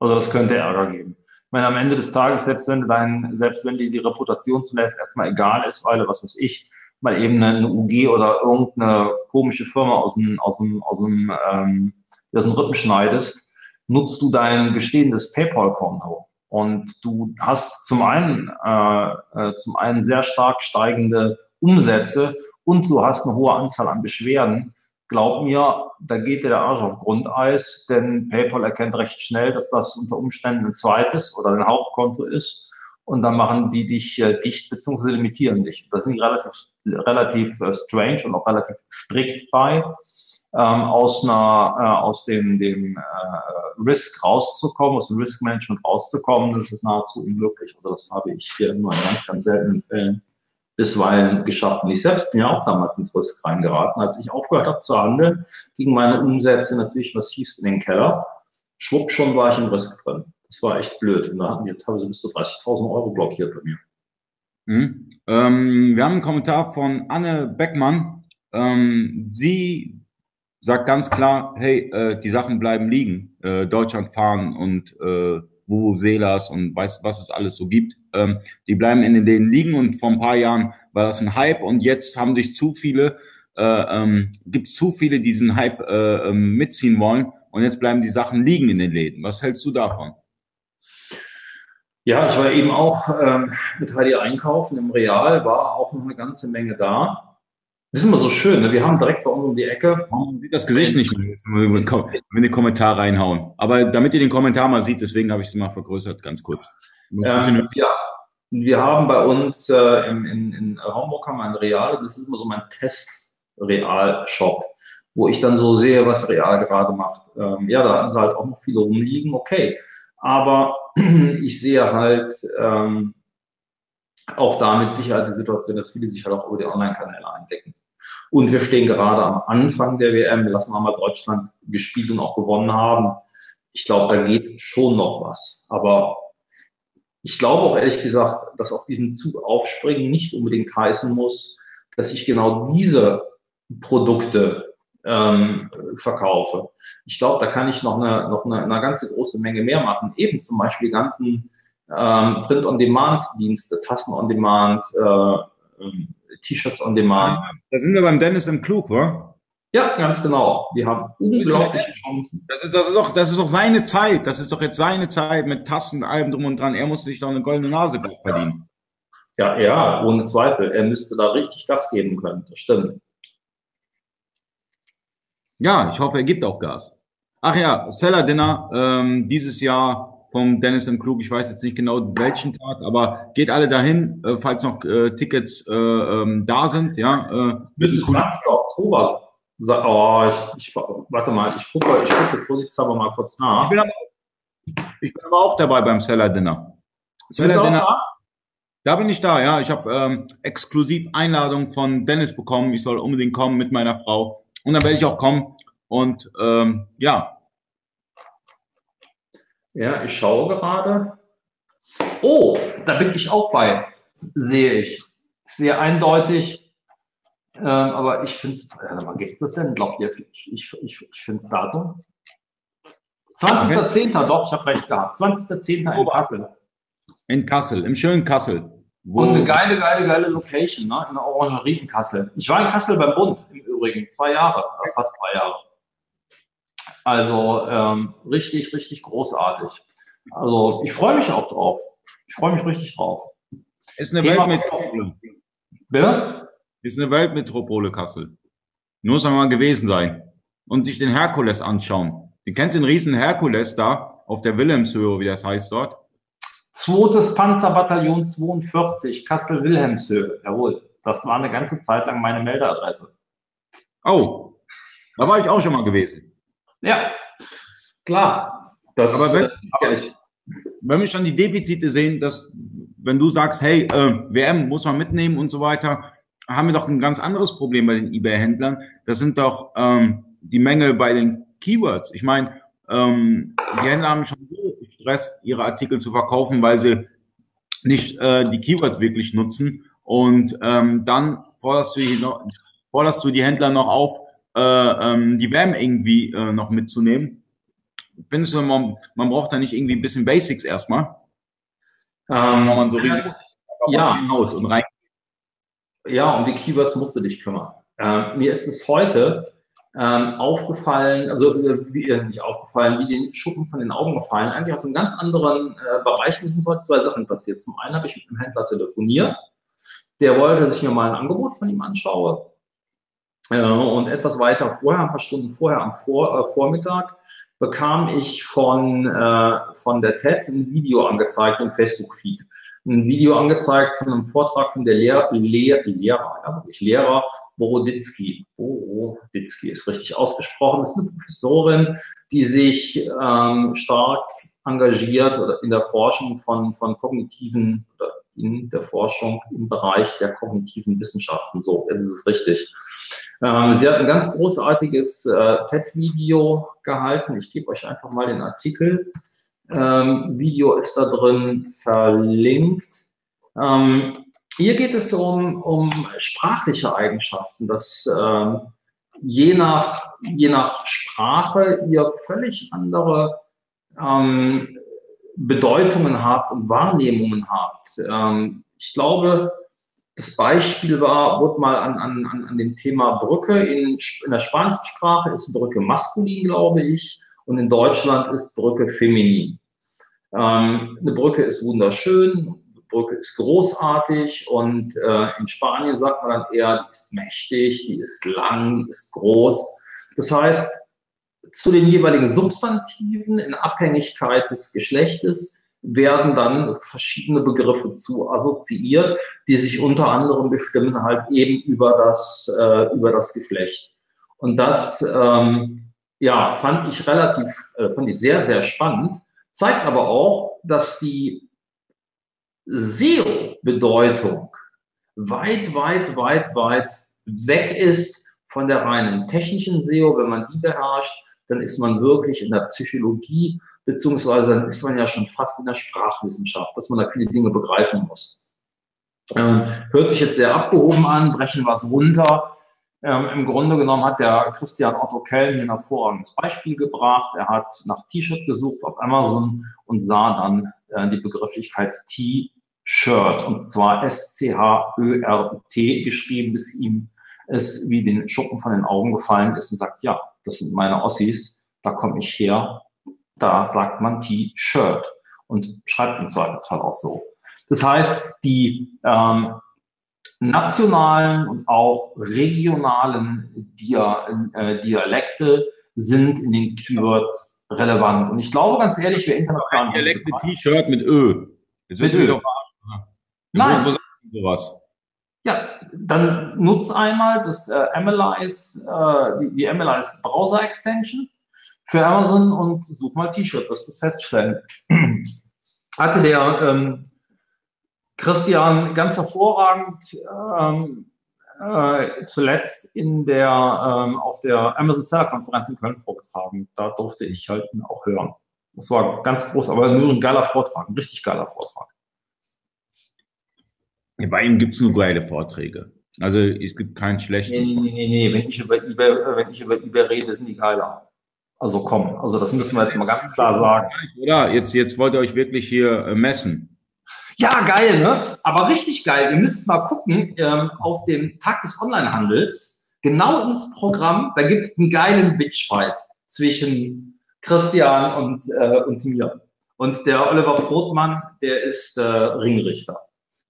Also das könnte Ärger geben. Meine, am Ende des Tages, selbst wenn du dein, selbst wenn dir die Reputation zunächst erstmal egal ist, weil, was weiß ich, mal eben eine UG oder irgendeine komische Firma aus dem, aus dem, aus dem, ähm, aus dem Rippen schneidest, nutzt du dein bestehendes PayPal-Konto. Und du hast zum einen, äh, äh, zum einen sehr stark steigende Umsätze und du hast eine hohe Anzahl an Beschwerden, glaub mir, da geht dir der Arsch auf Grundeis, denn PayPal erkennt recht schnell, dass das unter Umständen ein zweites oder ein Hauptkonto ist. Und dann machen die dich äh, dicht bzw. limitieren dich. Das sind die relativ, relativ äh, strange und auch relativ strikt bei, ähm, aus einer, äh, aus dem, dem äh, Risk rauszukommen, aus dem Risk Management rauszukommen. Das ist nahezu unmöglich. Also das habe ich hier nur in ganz, ganz seltenen Fällen bisweilen geschafft. Und ich selbst bin ja auch damals ins Risk reingeraten. Als ich aufgehört habe zu handeln, gingen meine Umsätze natürlich massivst in den Keller. Schwupp, schon war ich im Risk drin. Das war echt blöd. Und da hatten die teilweise bis zu 30.000 Euro blockiert bei mir. Mhm. Ähm, wir haben einen Kommentar von Anne Beckmann. Ähm, sie sagt ganz klar, hey, äh, die Sachen bleiben liegen. Äh, Deutschland fahren und äh, Vuvuzelas und weiß, was es alles so gibt. Ähm, die bleiben in den Läden liegen und vor ein paar Jahren war das ein Hype und jetzt haben sich zu viele, äh, ähm, gibt es zu viele, die diesen Hype äh, ähm, mitziehen wollen und jetzt bleiben die Sachen liegen in den Läden. Was hältst du davon? Ja, ich war eben auch ähm, mit Heidi einkaufen im Real, war auch noch eine ganze Menge da. Das ist immer so schön, ne? wir haben direkt bei uns um die Ecke. Man sieht das Gesicht nicht, wenn wir den Kommentar reinhauen. Aber damit ihr den Kommentar mal sieht, deswegen habe ich es mal vergrößert, ganz kurz. Ähm, ja, wir haben bei uns äh, in, in, in Hamburg haben wir ein Real, das ist immer so mein Test-Real-Shop, wo ich dann so sehe, was Real gerade macht. Ähm, ja, da hatten sie halt auch noch viele rumliegen, okay. Aber ich sehe halt ähm, auch da mit Sicherheit die Situation, dass viele sich halt auch über die Online-Kanäle eindecken. Und wir stehen gerade am Anfang der WM. Wir lassen einmal Deutschland gespielt und auch gewonnen haben. Ich glaube, da geht schon noch was. Aber ich glaube auch ehrlich gesagt, dass auf diesen Zug aufspringen nicht unbedingt heißen muss, dass ich genau diese Produkte ähm, verkaufe. Ich glaube, da kann ich noch eine, noch eine, eine ganze große Menge mehr machen. Eben zum Beispiel die ganzen ähm, Print-on-Demand-Dienste, Tassen-on-Demand, äh, ähm, T-Shirts on Demand. Da sind wir beim Dennis im Klug, wa? Ja, ganz genau. Wir haben unglaubliche Chancen. Das ist, das ist auch, das ist auch seine Zeit. Das ist doch jetzt seine Zeit mit Tassen, allem drum und dran. Er muss sich doch eine goldene Nase verdienen. Ja, ja, ohne Zweifel. Er müsste da richtig Gas geben können. Das stimmt. Ja, ich hoffe, er gibt auch Gas. Ach ja, Seller Dinner, ähm, dieses Jahr vom Dennis im Klug. Ich weiß jetzt nicht genau welchen Tag, aber geht alle dahin, äh, falls noch äh, Tickets äh, ähm, da sind. Ja, äh, Bis 20. Oktober. Oh, ich, ich, warte mal, ich gucke, ich gucke vorsichtshalber mal kurz nach. Ich bin aber, ich bin aber auch dabei beim Seller Dinner. Seller Dinner. Da? da bin ich da, ja. Ich habe ähm, exklusiv Einladung von Dennis bekommen. Ich soll unbedingt kommen mit meiner Frau. Und dann werde ich auch kommen. Und ähm, ja, ja, ich schaue gerade. Oh, da bin ich auch bei, sehe ich. Sehr eindeutig. Ähm, aber ich finde es, äh, geht es das denn? Glaubt ihr, ich, ich, ich, ich finde es Datum. 20.10. doch, ich habe recht gehabt. 20.10. in Kassel. In Kassel, im schönen Kassel. Wo Und eine geile, geile, geile Location, ne? in der Orangerie in Kassel. Ich war in Kassel beim Bund im Übrigen, zwei Jahre, fast zwei Jahre. Also ähm, richtig, richtig großartig. Also ich freue mich auch drauf. Ich freue mich richtig drauf. Ist eine Thema Weltmetropole. Bitte? Ist eine Weltmetropole Kassel. Muss man mal gewesen sein. Und sich den Herkules anschauen. Du kennst den riesen Herkules da auf der Wilhelmshöhe, wie das heißt dort? Zweites Panzerbataillon 42, Kassel-Wilhelmshöhe. Jawohl. Das war eine ganze Zeit lang meine Meldeadresse. Oh, da war ich auch schon mal gewesen. Ja, klar. Das, aber wenn, aber wenn wir schon die Defizite sehen, dass wenn du sagst, hey, äh, WM muss man mitnehmen und so weiter, haben wir doch ein ganz anderes Problem bei den eBay-Händlern. Das sind doch ähm, die Mängel bei den Keywords. Ich meine, ähm, die Händler haben schon so Stress, ihre Artikel zu verkaufen, weil sie nicht äh, die Keywords wirklich nutzen. Und ähm, dann forderst du, die, noch, forderst du die Händler noch auf, äh, ähm, die WM irgendwie äh, noch mitzunehmen. Findest du, man, man braucht da nicht irgendwie ein bisschen Basics erstmal? Ähm, man so Risiko ja. Haut und rein. Ja, um die Keywords musst du dich kümmern. Ähm, mir ist es heute ähm, aufgefallen, also äh, wie, äh, nicht aufgefallen, wie den Schuppen von den Augen gefallen, eigentlich aus einem ganz anderen äh, Bereich. Mir sind heute zwei Sachen passiert. Zum einen habe ich mit einem Händler telefoniert, der wollte, dass ich mir mal ein Angebot von ihm anschaue. Äh, und etwas weiter vorher, ein paar Stunden vorher am Vor äh, Vormittag, bekam ich von, äh, von der TED ein Video angezeigt im Facebook-Feed. Ein Video angezeigt von einem Vortrag von der Lehr Lehr Lehrer, ja, wirklich Lehrer Boroditsky. Boroditsky ist richtig ausgesprochen. Das ist eine Professorin, die sich ähm, stark engagiert in der Forschung von, von kognitiven oder in der Forschung im Bereich der kognitiven Wissenschaften. So, jetzt ist es richtig. Ähm, sie hat ein ganz großartiges äh, TED-Video gehalten. Ich gebe euch einfach mal den Artikel. Ähm, Video ist da drin verlinkt. Ähm, hier geht es um, um sprachliche Eigenschaften, dass ähm, je, nach, je nach Sprache ihr völlig andere ähm, Bedeutungen habt und Wahrnehmungen habt. Ähm, ich glaube, das Beispiel war, wurde mal an, an, an dem Thema Brücke. In, in der spanischen Sprache ist Brücke maskulin, glaube ich, und in Deutschland ist Brücke feminin. Ähm, eine Brücke ist wunderschön, eine Brücke ist großartig und äh, in Spanien sagt man dann eher, die ist mächtig, die ist lang, die ist groß. Das heißt, zu den jeweiligen Substantiven in Abhängigkeit des Geschlechtes werden dann verschiedene Begriffe zu assoziiert, die sich unter anderem bestimmen halt eben über das, äh, über das Geschlecht. Und das ähm, ja, fand ich relativ, äh, fand ich sehr, sehr spannend, zeigt aber auch, dass die SEO-Bedeutung weit, weit, weit, weit weg ist von der reinen technischen SEO. Wenn man die beherrscht, dann ist man wirklich in der Psychologie, beziehungsweise dann ist man ja schon fast in der Sprachwissenschaft, dass man da viele Dinge begreifen muss. Ähm, hört sich jetzt sehr abgehoben an, brechen was runter. Ähm, Im Grunde genommen hat der Christian Otto Kelm hier ein hervorragendes Beispiel gebracht. Er hat nach T-Shirt gesucht auf Amazon und sah dann äh, die Begrifflichkeit T-Shirt und zwar S-C-H-Ö-R-T geschrieben, bis ihm es wie den Schuppen von den Augen gefallen ist und sagt, ja, das sind meine Ossis, da komme ich her, da sagt man T-Shirt und schreibt im Zweifelsfall auch so. Das heißt, die ähm, nationalen und auch regionalen Dia äh, Dialekte sind in den Keywords relevant. Und ich glaube ganz ehrlich, wer international... Dialekte T-Shirt mit Ö. Jetzt mit Ö. Nein. Wo, wo sowas? Ja, dann nutzt einmal das äh, Analyze, äh, die, die Analyze Browser Extension für Amazon und such mal T-Shirt, wirst das feststellen. Hatte der ähm, Christian ganz hervorragend ähm, äh, zuletzt in der, ähm, auf der Amazon Seller Konferenz in Köln vorgetragen. Da durfte ich halt auch hören. Das war ganz groß, aber nur ein geiler Vortrag, ein richtig geiler Vortrag. Bei ihm gibt es nur geile Vorträge. Also es gibt keinen schlechten. Nee, nee, nee, nee. Wenn ich über eBay, wenn ich über eBay rede, sind die geiler. Also komm, also das müssen wir jetzt mal ganz klar sagen. Oder? Jetzt, jetzt wollt ihr euch wirklich hier äh, messen. Ja, geil, ne? Aber richtig geil. Ihr müsst mal gucken ähm, auf dem Tag des Onlinehandels, genau ins Programm, da gibt es einen geilen Bitchfight zwischen Christian und, äh, und mir. Und der Oliver Brotmann, der ist äh, Ringrichter.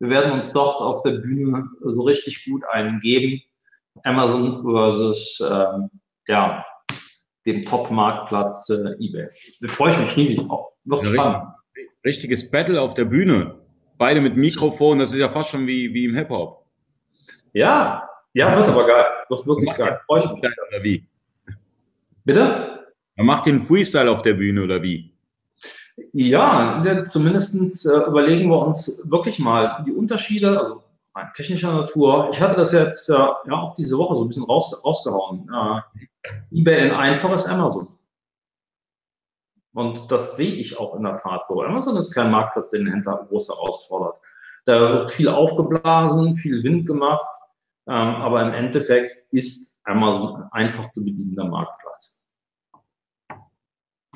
Wir werden uns dort auf der Bühne so richtig gut einen geben. Amazon versus ähm, ja, dem Top-Marktplatz äh, eBay. Da freue ich mich riesig drauf. Wird ja, spannend. Richtiges Battle auf der Bühne. Beide mit Mikrofon, das ist ja fast schon wie, wie im Hip-Hop. Ja, ja, wird aber geil. Wird wirklich geil. Freue ich mich. Oder wie? Bitte? Man macht den Freestyle auf der Bühne oder wie? Ja, zumindest äh, überlegen wir uns wirklich mal die Unterschiede, also technischer Natur. Ich hatte das jetzt äh, ja auch diese Woche so ein bisschen raus, rausgehauen. Äh, eBay ein einfaches Amazon. Und das sehe ich auch in der Tat so. Amazon ist kein Marktplatz, den den Händler groß herausfordert. Da wird viel aufgeblasen, viel Wind gemacht, ähm, aber im Endeffekt ist Amazon ein einfach zu bedienender Marktplatz.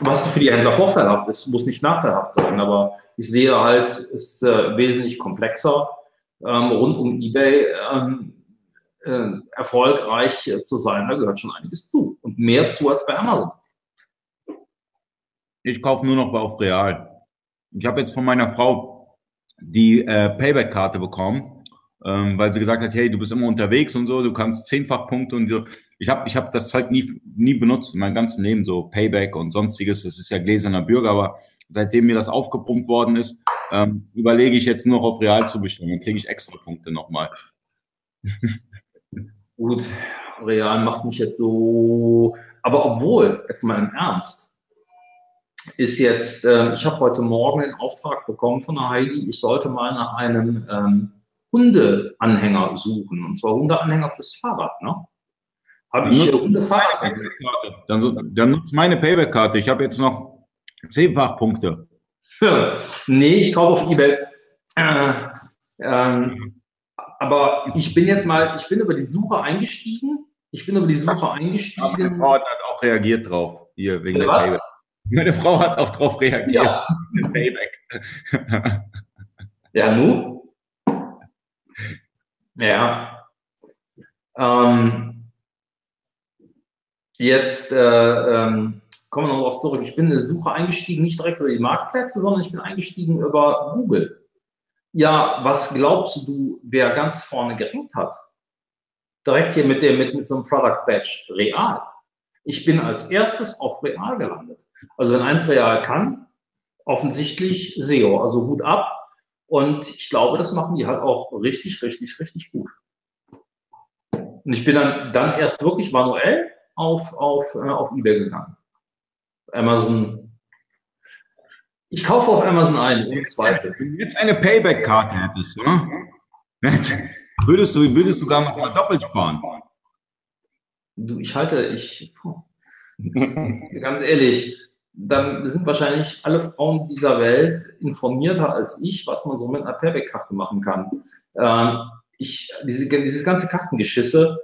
Was für die Händler vorteilhaft ist, muss nicht nachteilhaft sein, aber ich sehe halt, es ist äh, wesentlich komplexer, ähm, rund um eBay ähm, äh, erfolgreich äh, zu sein. Da gehört schon einiges zu und mehr zu als bei Amazon. Ich kaufe nur noch auf Real. Ich habe jetzt von meiner Frau die äh, Payback-Karte bekommen, ähm, weil sie gesagt hat, hey, du bist immer unterwegs und so, du kannst zehnfach Punkte und so. Ich habe ich hab das Zeug nie, nie benutzt in meinem ganzen Leben, so Payback und sonstiges. Das ist ja gläserner Bürger, aber seitdem mir das aufgepumpt worden ist, ähm, überlege ich jetzt nur noch auf Real zu bestellen. Dann kriege ich extra Punkte nochmal. Gut, Real macht mich jetzt so. Aber obwohl, jetzt mal im Ernst, ist jetzt, äh, ich habe heute Morgen den Auftrag bekommen von der Heidi, ich sollte mal nach einem ähm, Hundeanhänger suchen. Und zwar Hundeanhänger fürs Fahrrad. Ne? Habe ich äh, Hundefahrrad. Dann, dann nutzt meine Payback-Karte. Ich habe jetzt noch zehnfach Punkte. nee, ich kaufe auf Ebay. Äh, ähm, aber ich bin jetzt mal, ich bin über die Suche eingestiegen. Ich bin über die Suche eingestiegen. Meine Frau hat auch reagiert drauf, hier wegen der Payback. Meine Frau hat auch darauf reagiert. Ja. Payback. ja, nu? Ja. Ähm, jetzt, äh, ähm, kommen wir darauf zurück. Ich bin in Suche eingestiegen, nicht direkt über die Marktplätze, sondern ich bin eingestiegen über Google. Ja, was glaubst du, wer ganz vorne gerankt hat? Direkt hier mit dem, mit, mit so einem Product Badge. Real. Ich bin als erstes auf Real gelandet. Also wenn eins Real kann, offensichtlich SEO. Also Hut ab. Und ich glaube, das machen die halt auch richtig, richtig, richtig gut. Und ich bin dann, dann erst wirklich manuell auf, auf, äh, auf eBay gegangen. Amazon. Ich kaufe auf Amazon ein, ohne Zweifel. Wenn du jetzt eine Payback-Karte hättest, ne? würdest du, würdest du gar noch mal doppelt sparen. Du, ich halte, ich, ganz ehrlich, dann sind wahrscheinlich alle Frauen dieser Welt informierter als ich, was man so mit einer Payback-Karte machen kann. Ähm, ich, diese, dieses ganze Kartengeschisse,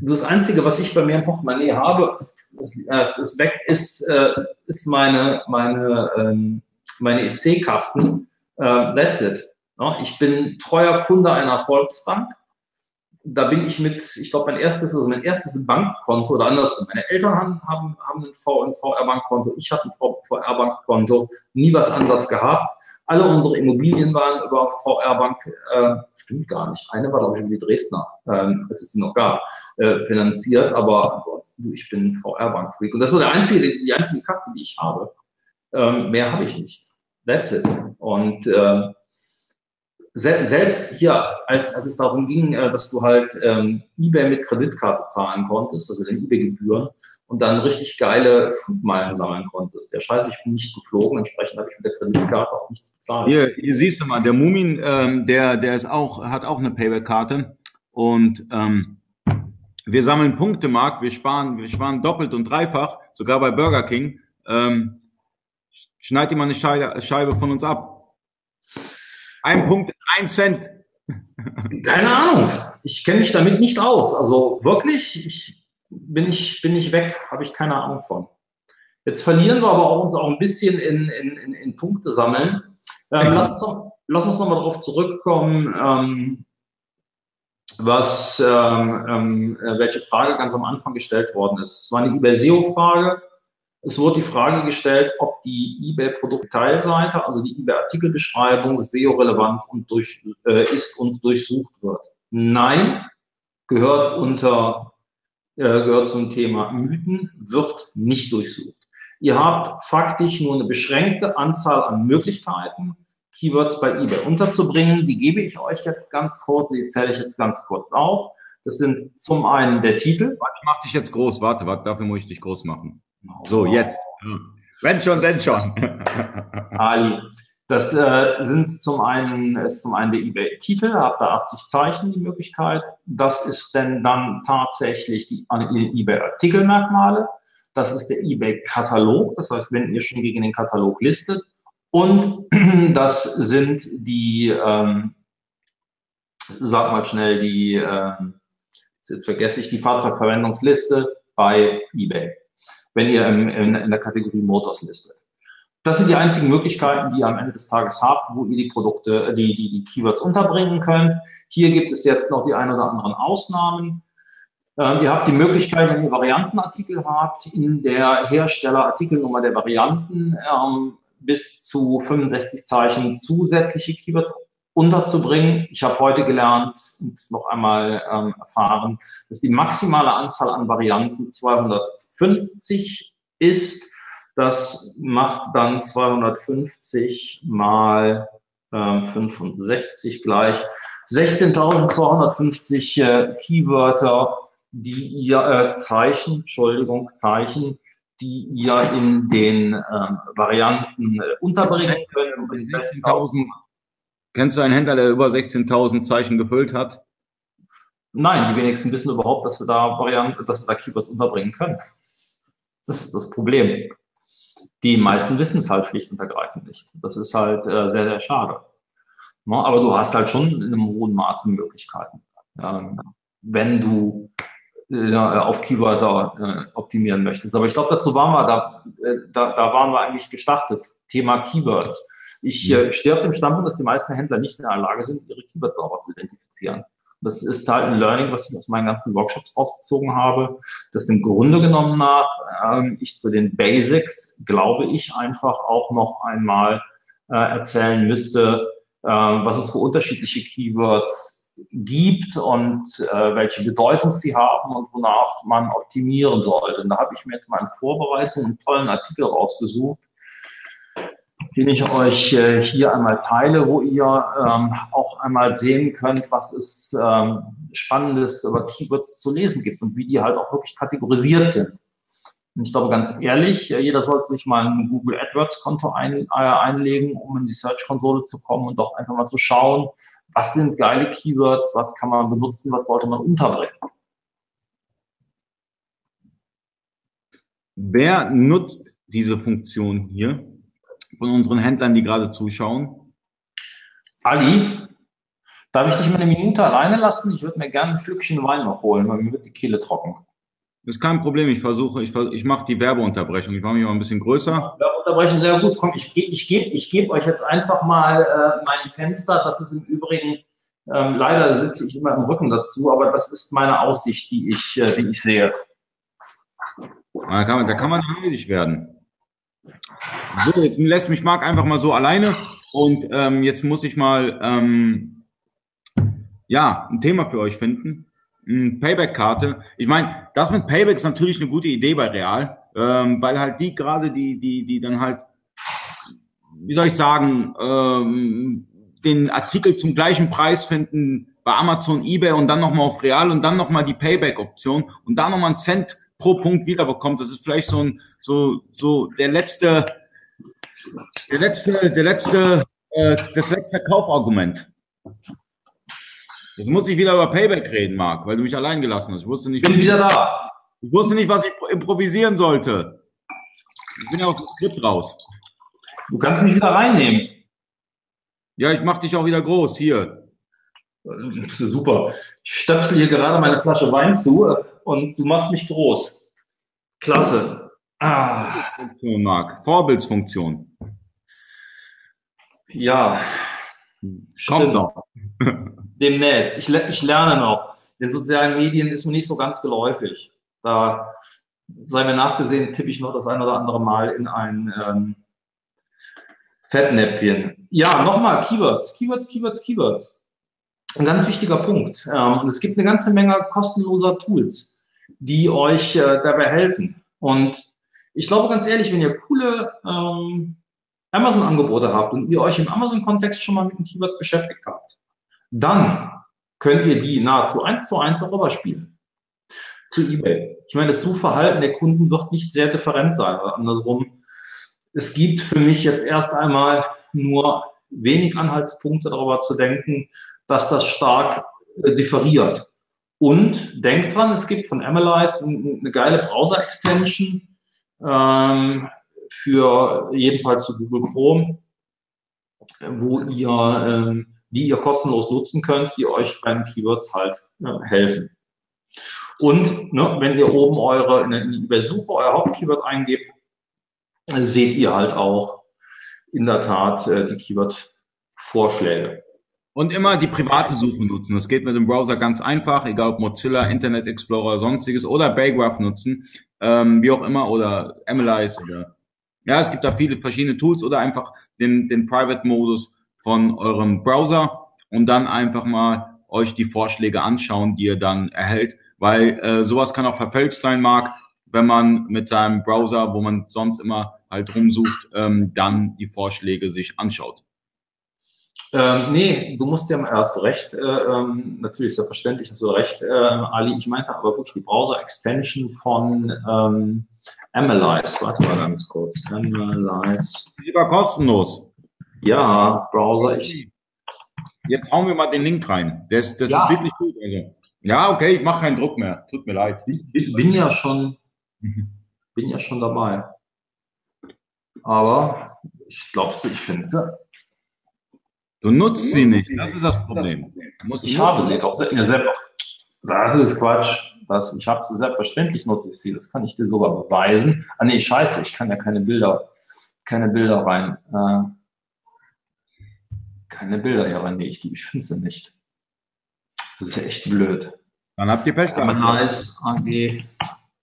das Einzige, was ich bei mir im Portemonnaie habe, das, das weg, ist, äh, ist meine, meine, ähm, meine EC-Karten. Äh, that's it. Ja, ich bin treuer Kunde einer Volksbank da bin ich mit, ich glaube, mein erstes, also mein erstes Bankkonto oder andersrum. Meine Eltern haben, haben, haben ein, VR-Bankkonto, ich hatte ein VR-Bankkonto, nie was anderes gehabt. Alle unsere Immobilien waren über VR-Bank, äh, stimmt gar nicht. Eine war, glaube ich, über die Dresdner, ähm, als es die noch gab, äh, finanziert. Aber ansonsten, ich bin VR-Bank-Freak. Und das ist der einzige, die einzige Karte, die ich habe. Ähm, mehr habe ich nicht. That's it. Und äh, selbst hier, als, als es darum ging, äh, dass du halt ähm, eBay mit Kreditkarte zahlen konntest, also den eBay-Gebühren, und dann richtig geile Flugmeilen sammeln konntest. Der Scheiß, ich bin nicht geflogen, entsprechend habe ich mit der Kreditkarte auch nichts bezahlt. Hier, hier siehst du mal, der Mumin, ähm, der, der ist auch, hat auch eine Payback-Karte und ähm, wir sammeln Punkte, Marc, wir sparen, wir sparen doppelt und dreifach, sogar bei Burger King. Ähm, schneid dir mal eine Scheibe, Scheibe von uns ab. Ein Punkt, ein Cent. Keine Ahnung. Ich kenne mich damit nicht aus. Also wirklich, ich bin ich, bin ich weg, habe ich keine Ahnung von. Jetzt verlieren wir aber auch uns auch ein bisschen in, in, in, in Punkte sammeln. Ähm, lass uns, noch, lass uns noch mal darauf zurückkommen, ähm, was, ähm, ähm, äh, welche Frage ganz am Anfang gestellt worden ist. Es war eine eBay-SEO-Frage. Es wurde die Frage gestellt, ob die eBay-Produktteilseite, also die eBay-Artikelbeschreibung, SEO-relevant und durch, äh, ist und durchsucht wird. Nein, gehört unter, äh, gehört zum Thema Mythen, wird nicht durchsucht. Ihr habt faktisch nur eine beschränkte Anzahl an Möglichkeiten, Keywords bei eBay unterzubringen. Die gebe ich euch jetzt ganz kurz, die zähle ich jetzt ganz kurz auf. Das sind zum einen der Titel. Ich mach dich jetzt groß, warte, warte, dafür muss ich dich groß machen. So, jetzt. Wenn schon, denn schon. Ali. Das äh, sind zum einen, ist zum einen der eBay-Titel, habt ihr 80 Zeichen die Möglichkeit. Das ist denn dann tatsächlich die eBay-Artikelmerkmale. Das ist der eBay-Katalog. Das heißt, wenn ihr schon gegen den Katalog listet. Und das sind die, ähm, sag mal schnell, die, ähm, jetzt vergesse ich die Fahrzeugverwendungsliste bei eBay wenn ihr im, in, in der Kategorie Motors listet. Das sind die einzigen Möglichkeiten, die ihr am Ende des Tages habt, wo ihr die Produkte, die, die, die Keywords unterbringen könnt. Hier gibt es jetzt noch die ein oder anderen Ausnahmen. Ähm, ihr habt die Möglichkeit, wenn ihr Variantenartikel habt, in der Herstellerartikelnummer der Varianten ähm, bis zu 65 Zeichen zusätzliche Keywords unterzubringen. Ich habe heute gelernt und noch einmal ähm, erfahren, dass die maximale Anzahl an Varianten 200 50 ist. Das macht dann 250 mal äh, 65 gleich 16.250 äh, Keywörter, die ihr äh, Zeichen, Entschuldigung, Zeichen, die ihr in den ähm, Varianten äh, unterbringen könnt. 16.000. Kennst du einen Händler, der über 16.000 Zeichen gefüllt hat? Nein, die wenigsten wissen überhaupt, dass sie da Varianten, dass sie da Keywords unterbringen können. Das ist das Problem. Die meisten wissen es halt schlicht und ergreifend nicht. Das ist halt äh, sehr, sehr schade. Ja, aber du hast halt schon in einem hohen Maße Möglichkeiten. Ähm, wenn du äh, auf Keywörter äh, optimieren möchtest. Aber ich glaube, dazu waren wir, da, äh, da, da waren wir eigentlich gestartet. Thema Keywords. Ich äh, stehe auf dem Standpunkt, dass die meisten Händler nicht in der Lage sind, ihre Keywords sauber zu identifizieren. Das ist halt ein Learning, was ich aus meinen ganzen Workshops rausgezogen habe, dass im Grunde genommen nach ähm, ich zu den Basics, glaube ich, einfach auch noch einmal äh, erzählen müsste, äh, was es für unterschiedliche Keywords gibt und äh, welche Bedeutung sie haben und wonach man optimieren sollte. Und da habe ich mir jetzt mal in Vorbereitung einen tollen Artikel rausgesucht, den ich euch äh, hier einmal teile, wo ihr ähm, auch einmal sehen könnt, was es ähm, Spannendes über Keywords zu lesen gibt und wie die halt auch wirklich kategorisiert sind. Und ich glaube ganz ehrlich, äh, jeder sollte sich mal ein Google AdWords Konto ein, äh, einlegen, um in die Search Konsole zu kommen und doch einfach mal zu schauen, was sind geile Keywords, was kann man benutzen, was sollte man unterbringen. Wer nutzt diese Funktion hier? Von unseren Händlern, die gerade zuschauen? Ali, darf ich dich mal eine Minute alleine lassen? Ich würde mir gerne ein Schlückchen Wein noch holen, weil mir wird die Kehle trocken. Das ist kein Problem. Ich versuche, ich, ich mache die Werbeunterbrechung. Ich mache mich mal ein bisschen größer. Werbeunterbrechung, sehr gut. Komm, ich gebe ich geb, ich geb euch jetzt einfach mal äh, mein Fenster. Das ist im Übrigen, ähm, leider sitze ich immer im Rücken dazu, aber das ist meine Aussicht, die ich, äh, die ich sehe. Da kann man, da kann man neidisch werden. So, jetzt lässt mich Marc einfach mal so alleine und ähm, jetzt muss ich mal ähm, ja ein Thema für euch finden. Payback-Karte. Ich meine, das mit Payback ist natürlich eine gute Idee bei Real, ähm, weil halt die gerade die die die dann halt wie soll ich sagen ähm, den Artikel zum gleichen Preis finden bei Amazon, eBay und dann nochmal auf Real und dann nochmal die Payback-Option und da nochmal einen Cent pro Punkt wiederbekommt. Das ist vielleicht so ein so so der letzte der letzte, der letzte, äh, das letzte Kaufargument. Jetzt muss ich wieder über Payback reden, Marc, weil du mich allein gelassen hast. Ich wusste nicht. Ich bin wieder da. Ich wusste nicht, was ich improvisieren sollte. Ich bin ja aus dem Skript raus. Du kannst mich wieder reinnehmen. Ja, ich mach dich auch wieder groß. Hier. Super. Ich stöpsel hier gerade meine Flasche Wein zu und du machst mich groß. Klasse. Ah. Funktion, Marc. Vorbildsfunktion. Ja. Kommt noch. Demnächst. Ich, ich lerne noch. In den sozialen Medien ist mir nicht so ganz geläufig. Da sei mir nachgesehen, tippe ich noch das ein oder andere Mal in ein ähm, Fettnäpfchen. Ja, nochmal Keywords, Keywords, Keywords, Keywords. Ein ganz wichtiger Punkt. Ähm, und es gibt eine ganze Menge kostenloser Tools, die euch äh, dabei helfen. Und ich glaube ganz ehrlich, wenn ihr coole ähm, Amazon-Angebote habt und ihr euch im Amazon-Kontext schon mal mit den Keywords beschäftigt habt, dann könnt ihr die nahezu eins zu eins auch überspielen zu eBay. Ich meine, das Suchverhalten der Kunden wird nicht sehr different sein. Andersrum, es gibt für mich jetzt erst einmal nur wenig Anhaltspunkte darüber zu denken, dass das stark äh, differiert. Und denkt dran, es gibt von Analyze eine geile Browser-Extension, ähm, für jedenfalls zu Google Chrome, wo ihr, ähm, die ihr kostenlos nutzen könnt, die euch bei den Keywords halt äh, helfen. Und ne, wenn ihr oben eure in der Suche euer Hauptkeyword eingebt, seht ihr halt auch in der Tat äh, die Keyword-Vorschläge. Und immer die private Suche nutzen. Das geht mit dem Browser ganz einfach, egal ob Mozilla, Internet Explorer, sonstiges oder Baygraph nutzen, ähm, wie auch immer, oder Analyze oder ja, es gibt da viele verschiedene Tools oder einfach den, den Private-Modus von eurem Browser und dann einfach mal euch die Vorschläge anschauen, die ihr dann erhält, weil äh, sowas kann auch verfälscht sein mag, wenn man mit seinem Browser, wo man sonst immer halt rumsucht, ähm, dann die Vorschläge sich anschaut. Ähm, nee, du musst ja, hast du recht, äh, ähm, natürlich selbstverständlich hast du recht, äh, Ali. Ich meinte aber wirklich die Browser-Extension von ähm, Analyze. Warte mal ganz kurz. Analyze. Die war kostenlos. Ja, Browser. Ich Jetzt hauen wir mal den Link rein. Das, das ja. ist wirklich gut. Also. Ja, okay, ich mache keinen Druck mehr. Tut mir leid. Bin, bin ja schon, mhm. bin ja schon dabei. Aber ich glaube, ich finde sie Du nutzt sie nicht, das ist das Problem. ich habe sie doch ja. Das ist Quatsch. Das, ich habe sie selbstverständlich nutze ich sie. Das kann ich dir sogar beweisen. Ah nee, scheiße, ich kann ja keine Bilder, keine Bilder rein. Äh, keine Bilder hier rein. Nee, ich, ich finde sie nicht. Das ist echt blöd. Dann habt ihr Pech gehabt. nice, AG.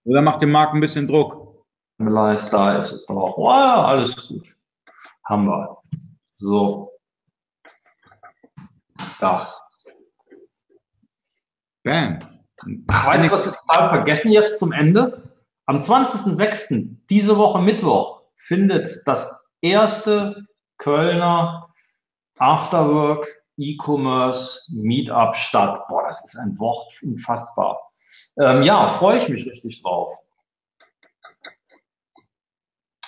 Oder macht dem Markt ein bisschen Druck. Vielleicht da ist es auch. Wow, alles gut. Haben wir. So. Da. Bam. Weißt du, was wir total vergessen jetzt zum Ende? Am 20.06., diese Woche Mittwoch, findet das erste Kölner Afterwork E-Commerce Meetup statt. Boah, das ist ein Wort unfassbar. Ähm, ja, freue ich mich richtig drauf.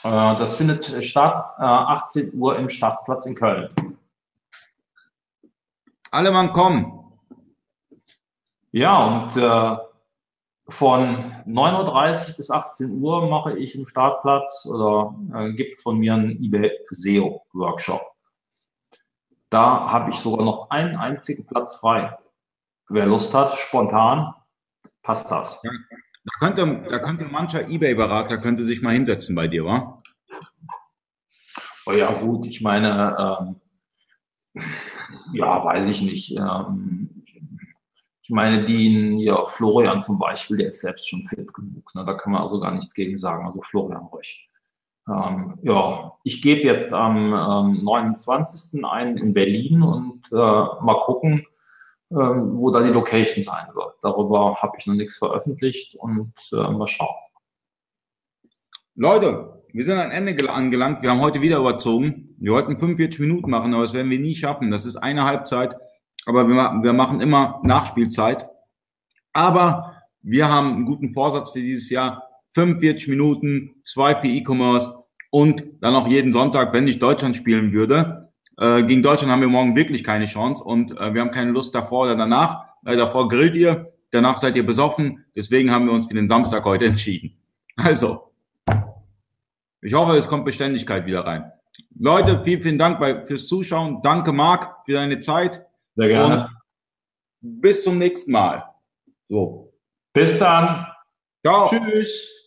Äh, das findet statt äh, 18 Uhr im Stadtplatz in Köln. Alle Mann kommen. Ja, und äh, von 9.30 Uhr bis 18 Uhr mache ich im Startplatz oder äh, gibt es von mir einen eBay SEO Workshop. Da habe ich sogar noch einen einzigen Platz frei. Wer Lust hat, spontan, passt das. Da könnte, da könnte mancher Ebay-Berater könnte sich mal hinsetzen bei dir, wa? Oh ja, gut, ich meine, ähm, ja, weiß ich nicht. Ähm, ich meine, den hier Florian zum Beispiel, der ist selbst schon fit genug. Ne? Da kann man also gar nichts gegen sagen. Also Florian Rösch. Ähm, ja, ich gebe jetzt am ähm, 29. ein in Berlin und äh, mal gucken, äh, wo da die Location sein wird. Darüber habe ich noch nichts veröffentlicht und äh, mal schauen. Leute, wir sind am Ende angelangt. Wir haben heute wieder überzogen. Wir wollten 45 Minuten machen, aber das werden wir nie schaffen. Das ist eine Halbzeit. Aber wir, wir machen immer Nachspielzeit. Aber wir haben einen guten Vorsatz für dieses Jahr. 45 Minuten, zwei für E-Commerce und dann auch jeden Sonntag, wenn ich Deutschland spielen würde. Äh, gegen Deutschland haben wir morgen wirklich keine Chance und äh, wir haben keine Lust davor oder danach. Äh, davor grillt ihr, danach seid ihr besoffen. Deswegen haben wir uns für den Samstag heute entschieden. Also, ich hoffe, es kommt Beständigkeit wieder rein. Leute, vielen, vielen Dank fürs Zuschauen. Danke, Marc, für deine Zeit. Sehr gerne. Und bis zum nächsten Mal. So. Bis dann. Ciao. Tschüss.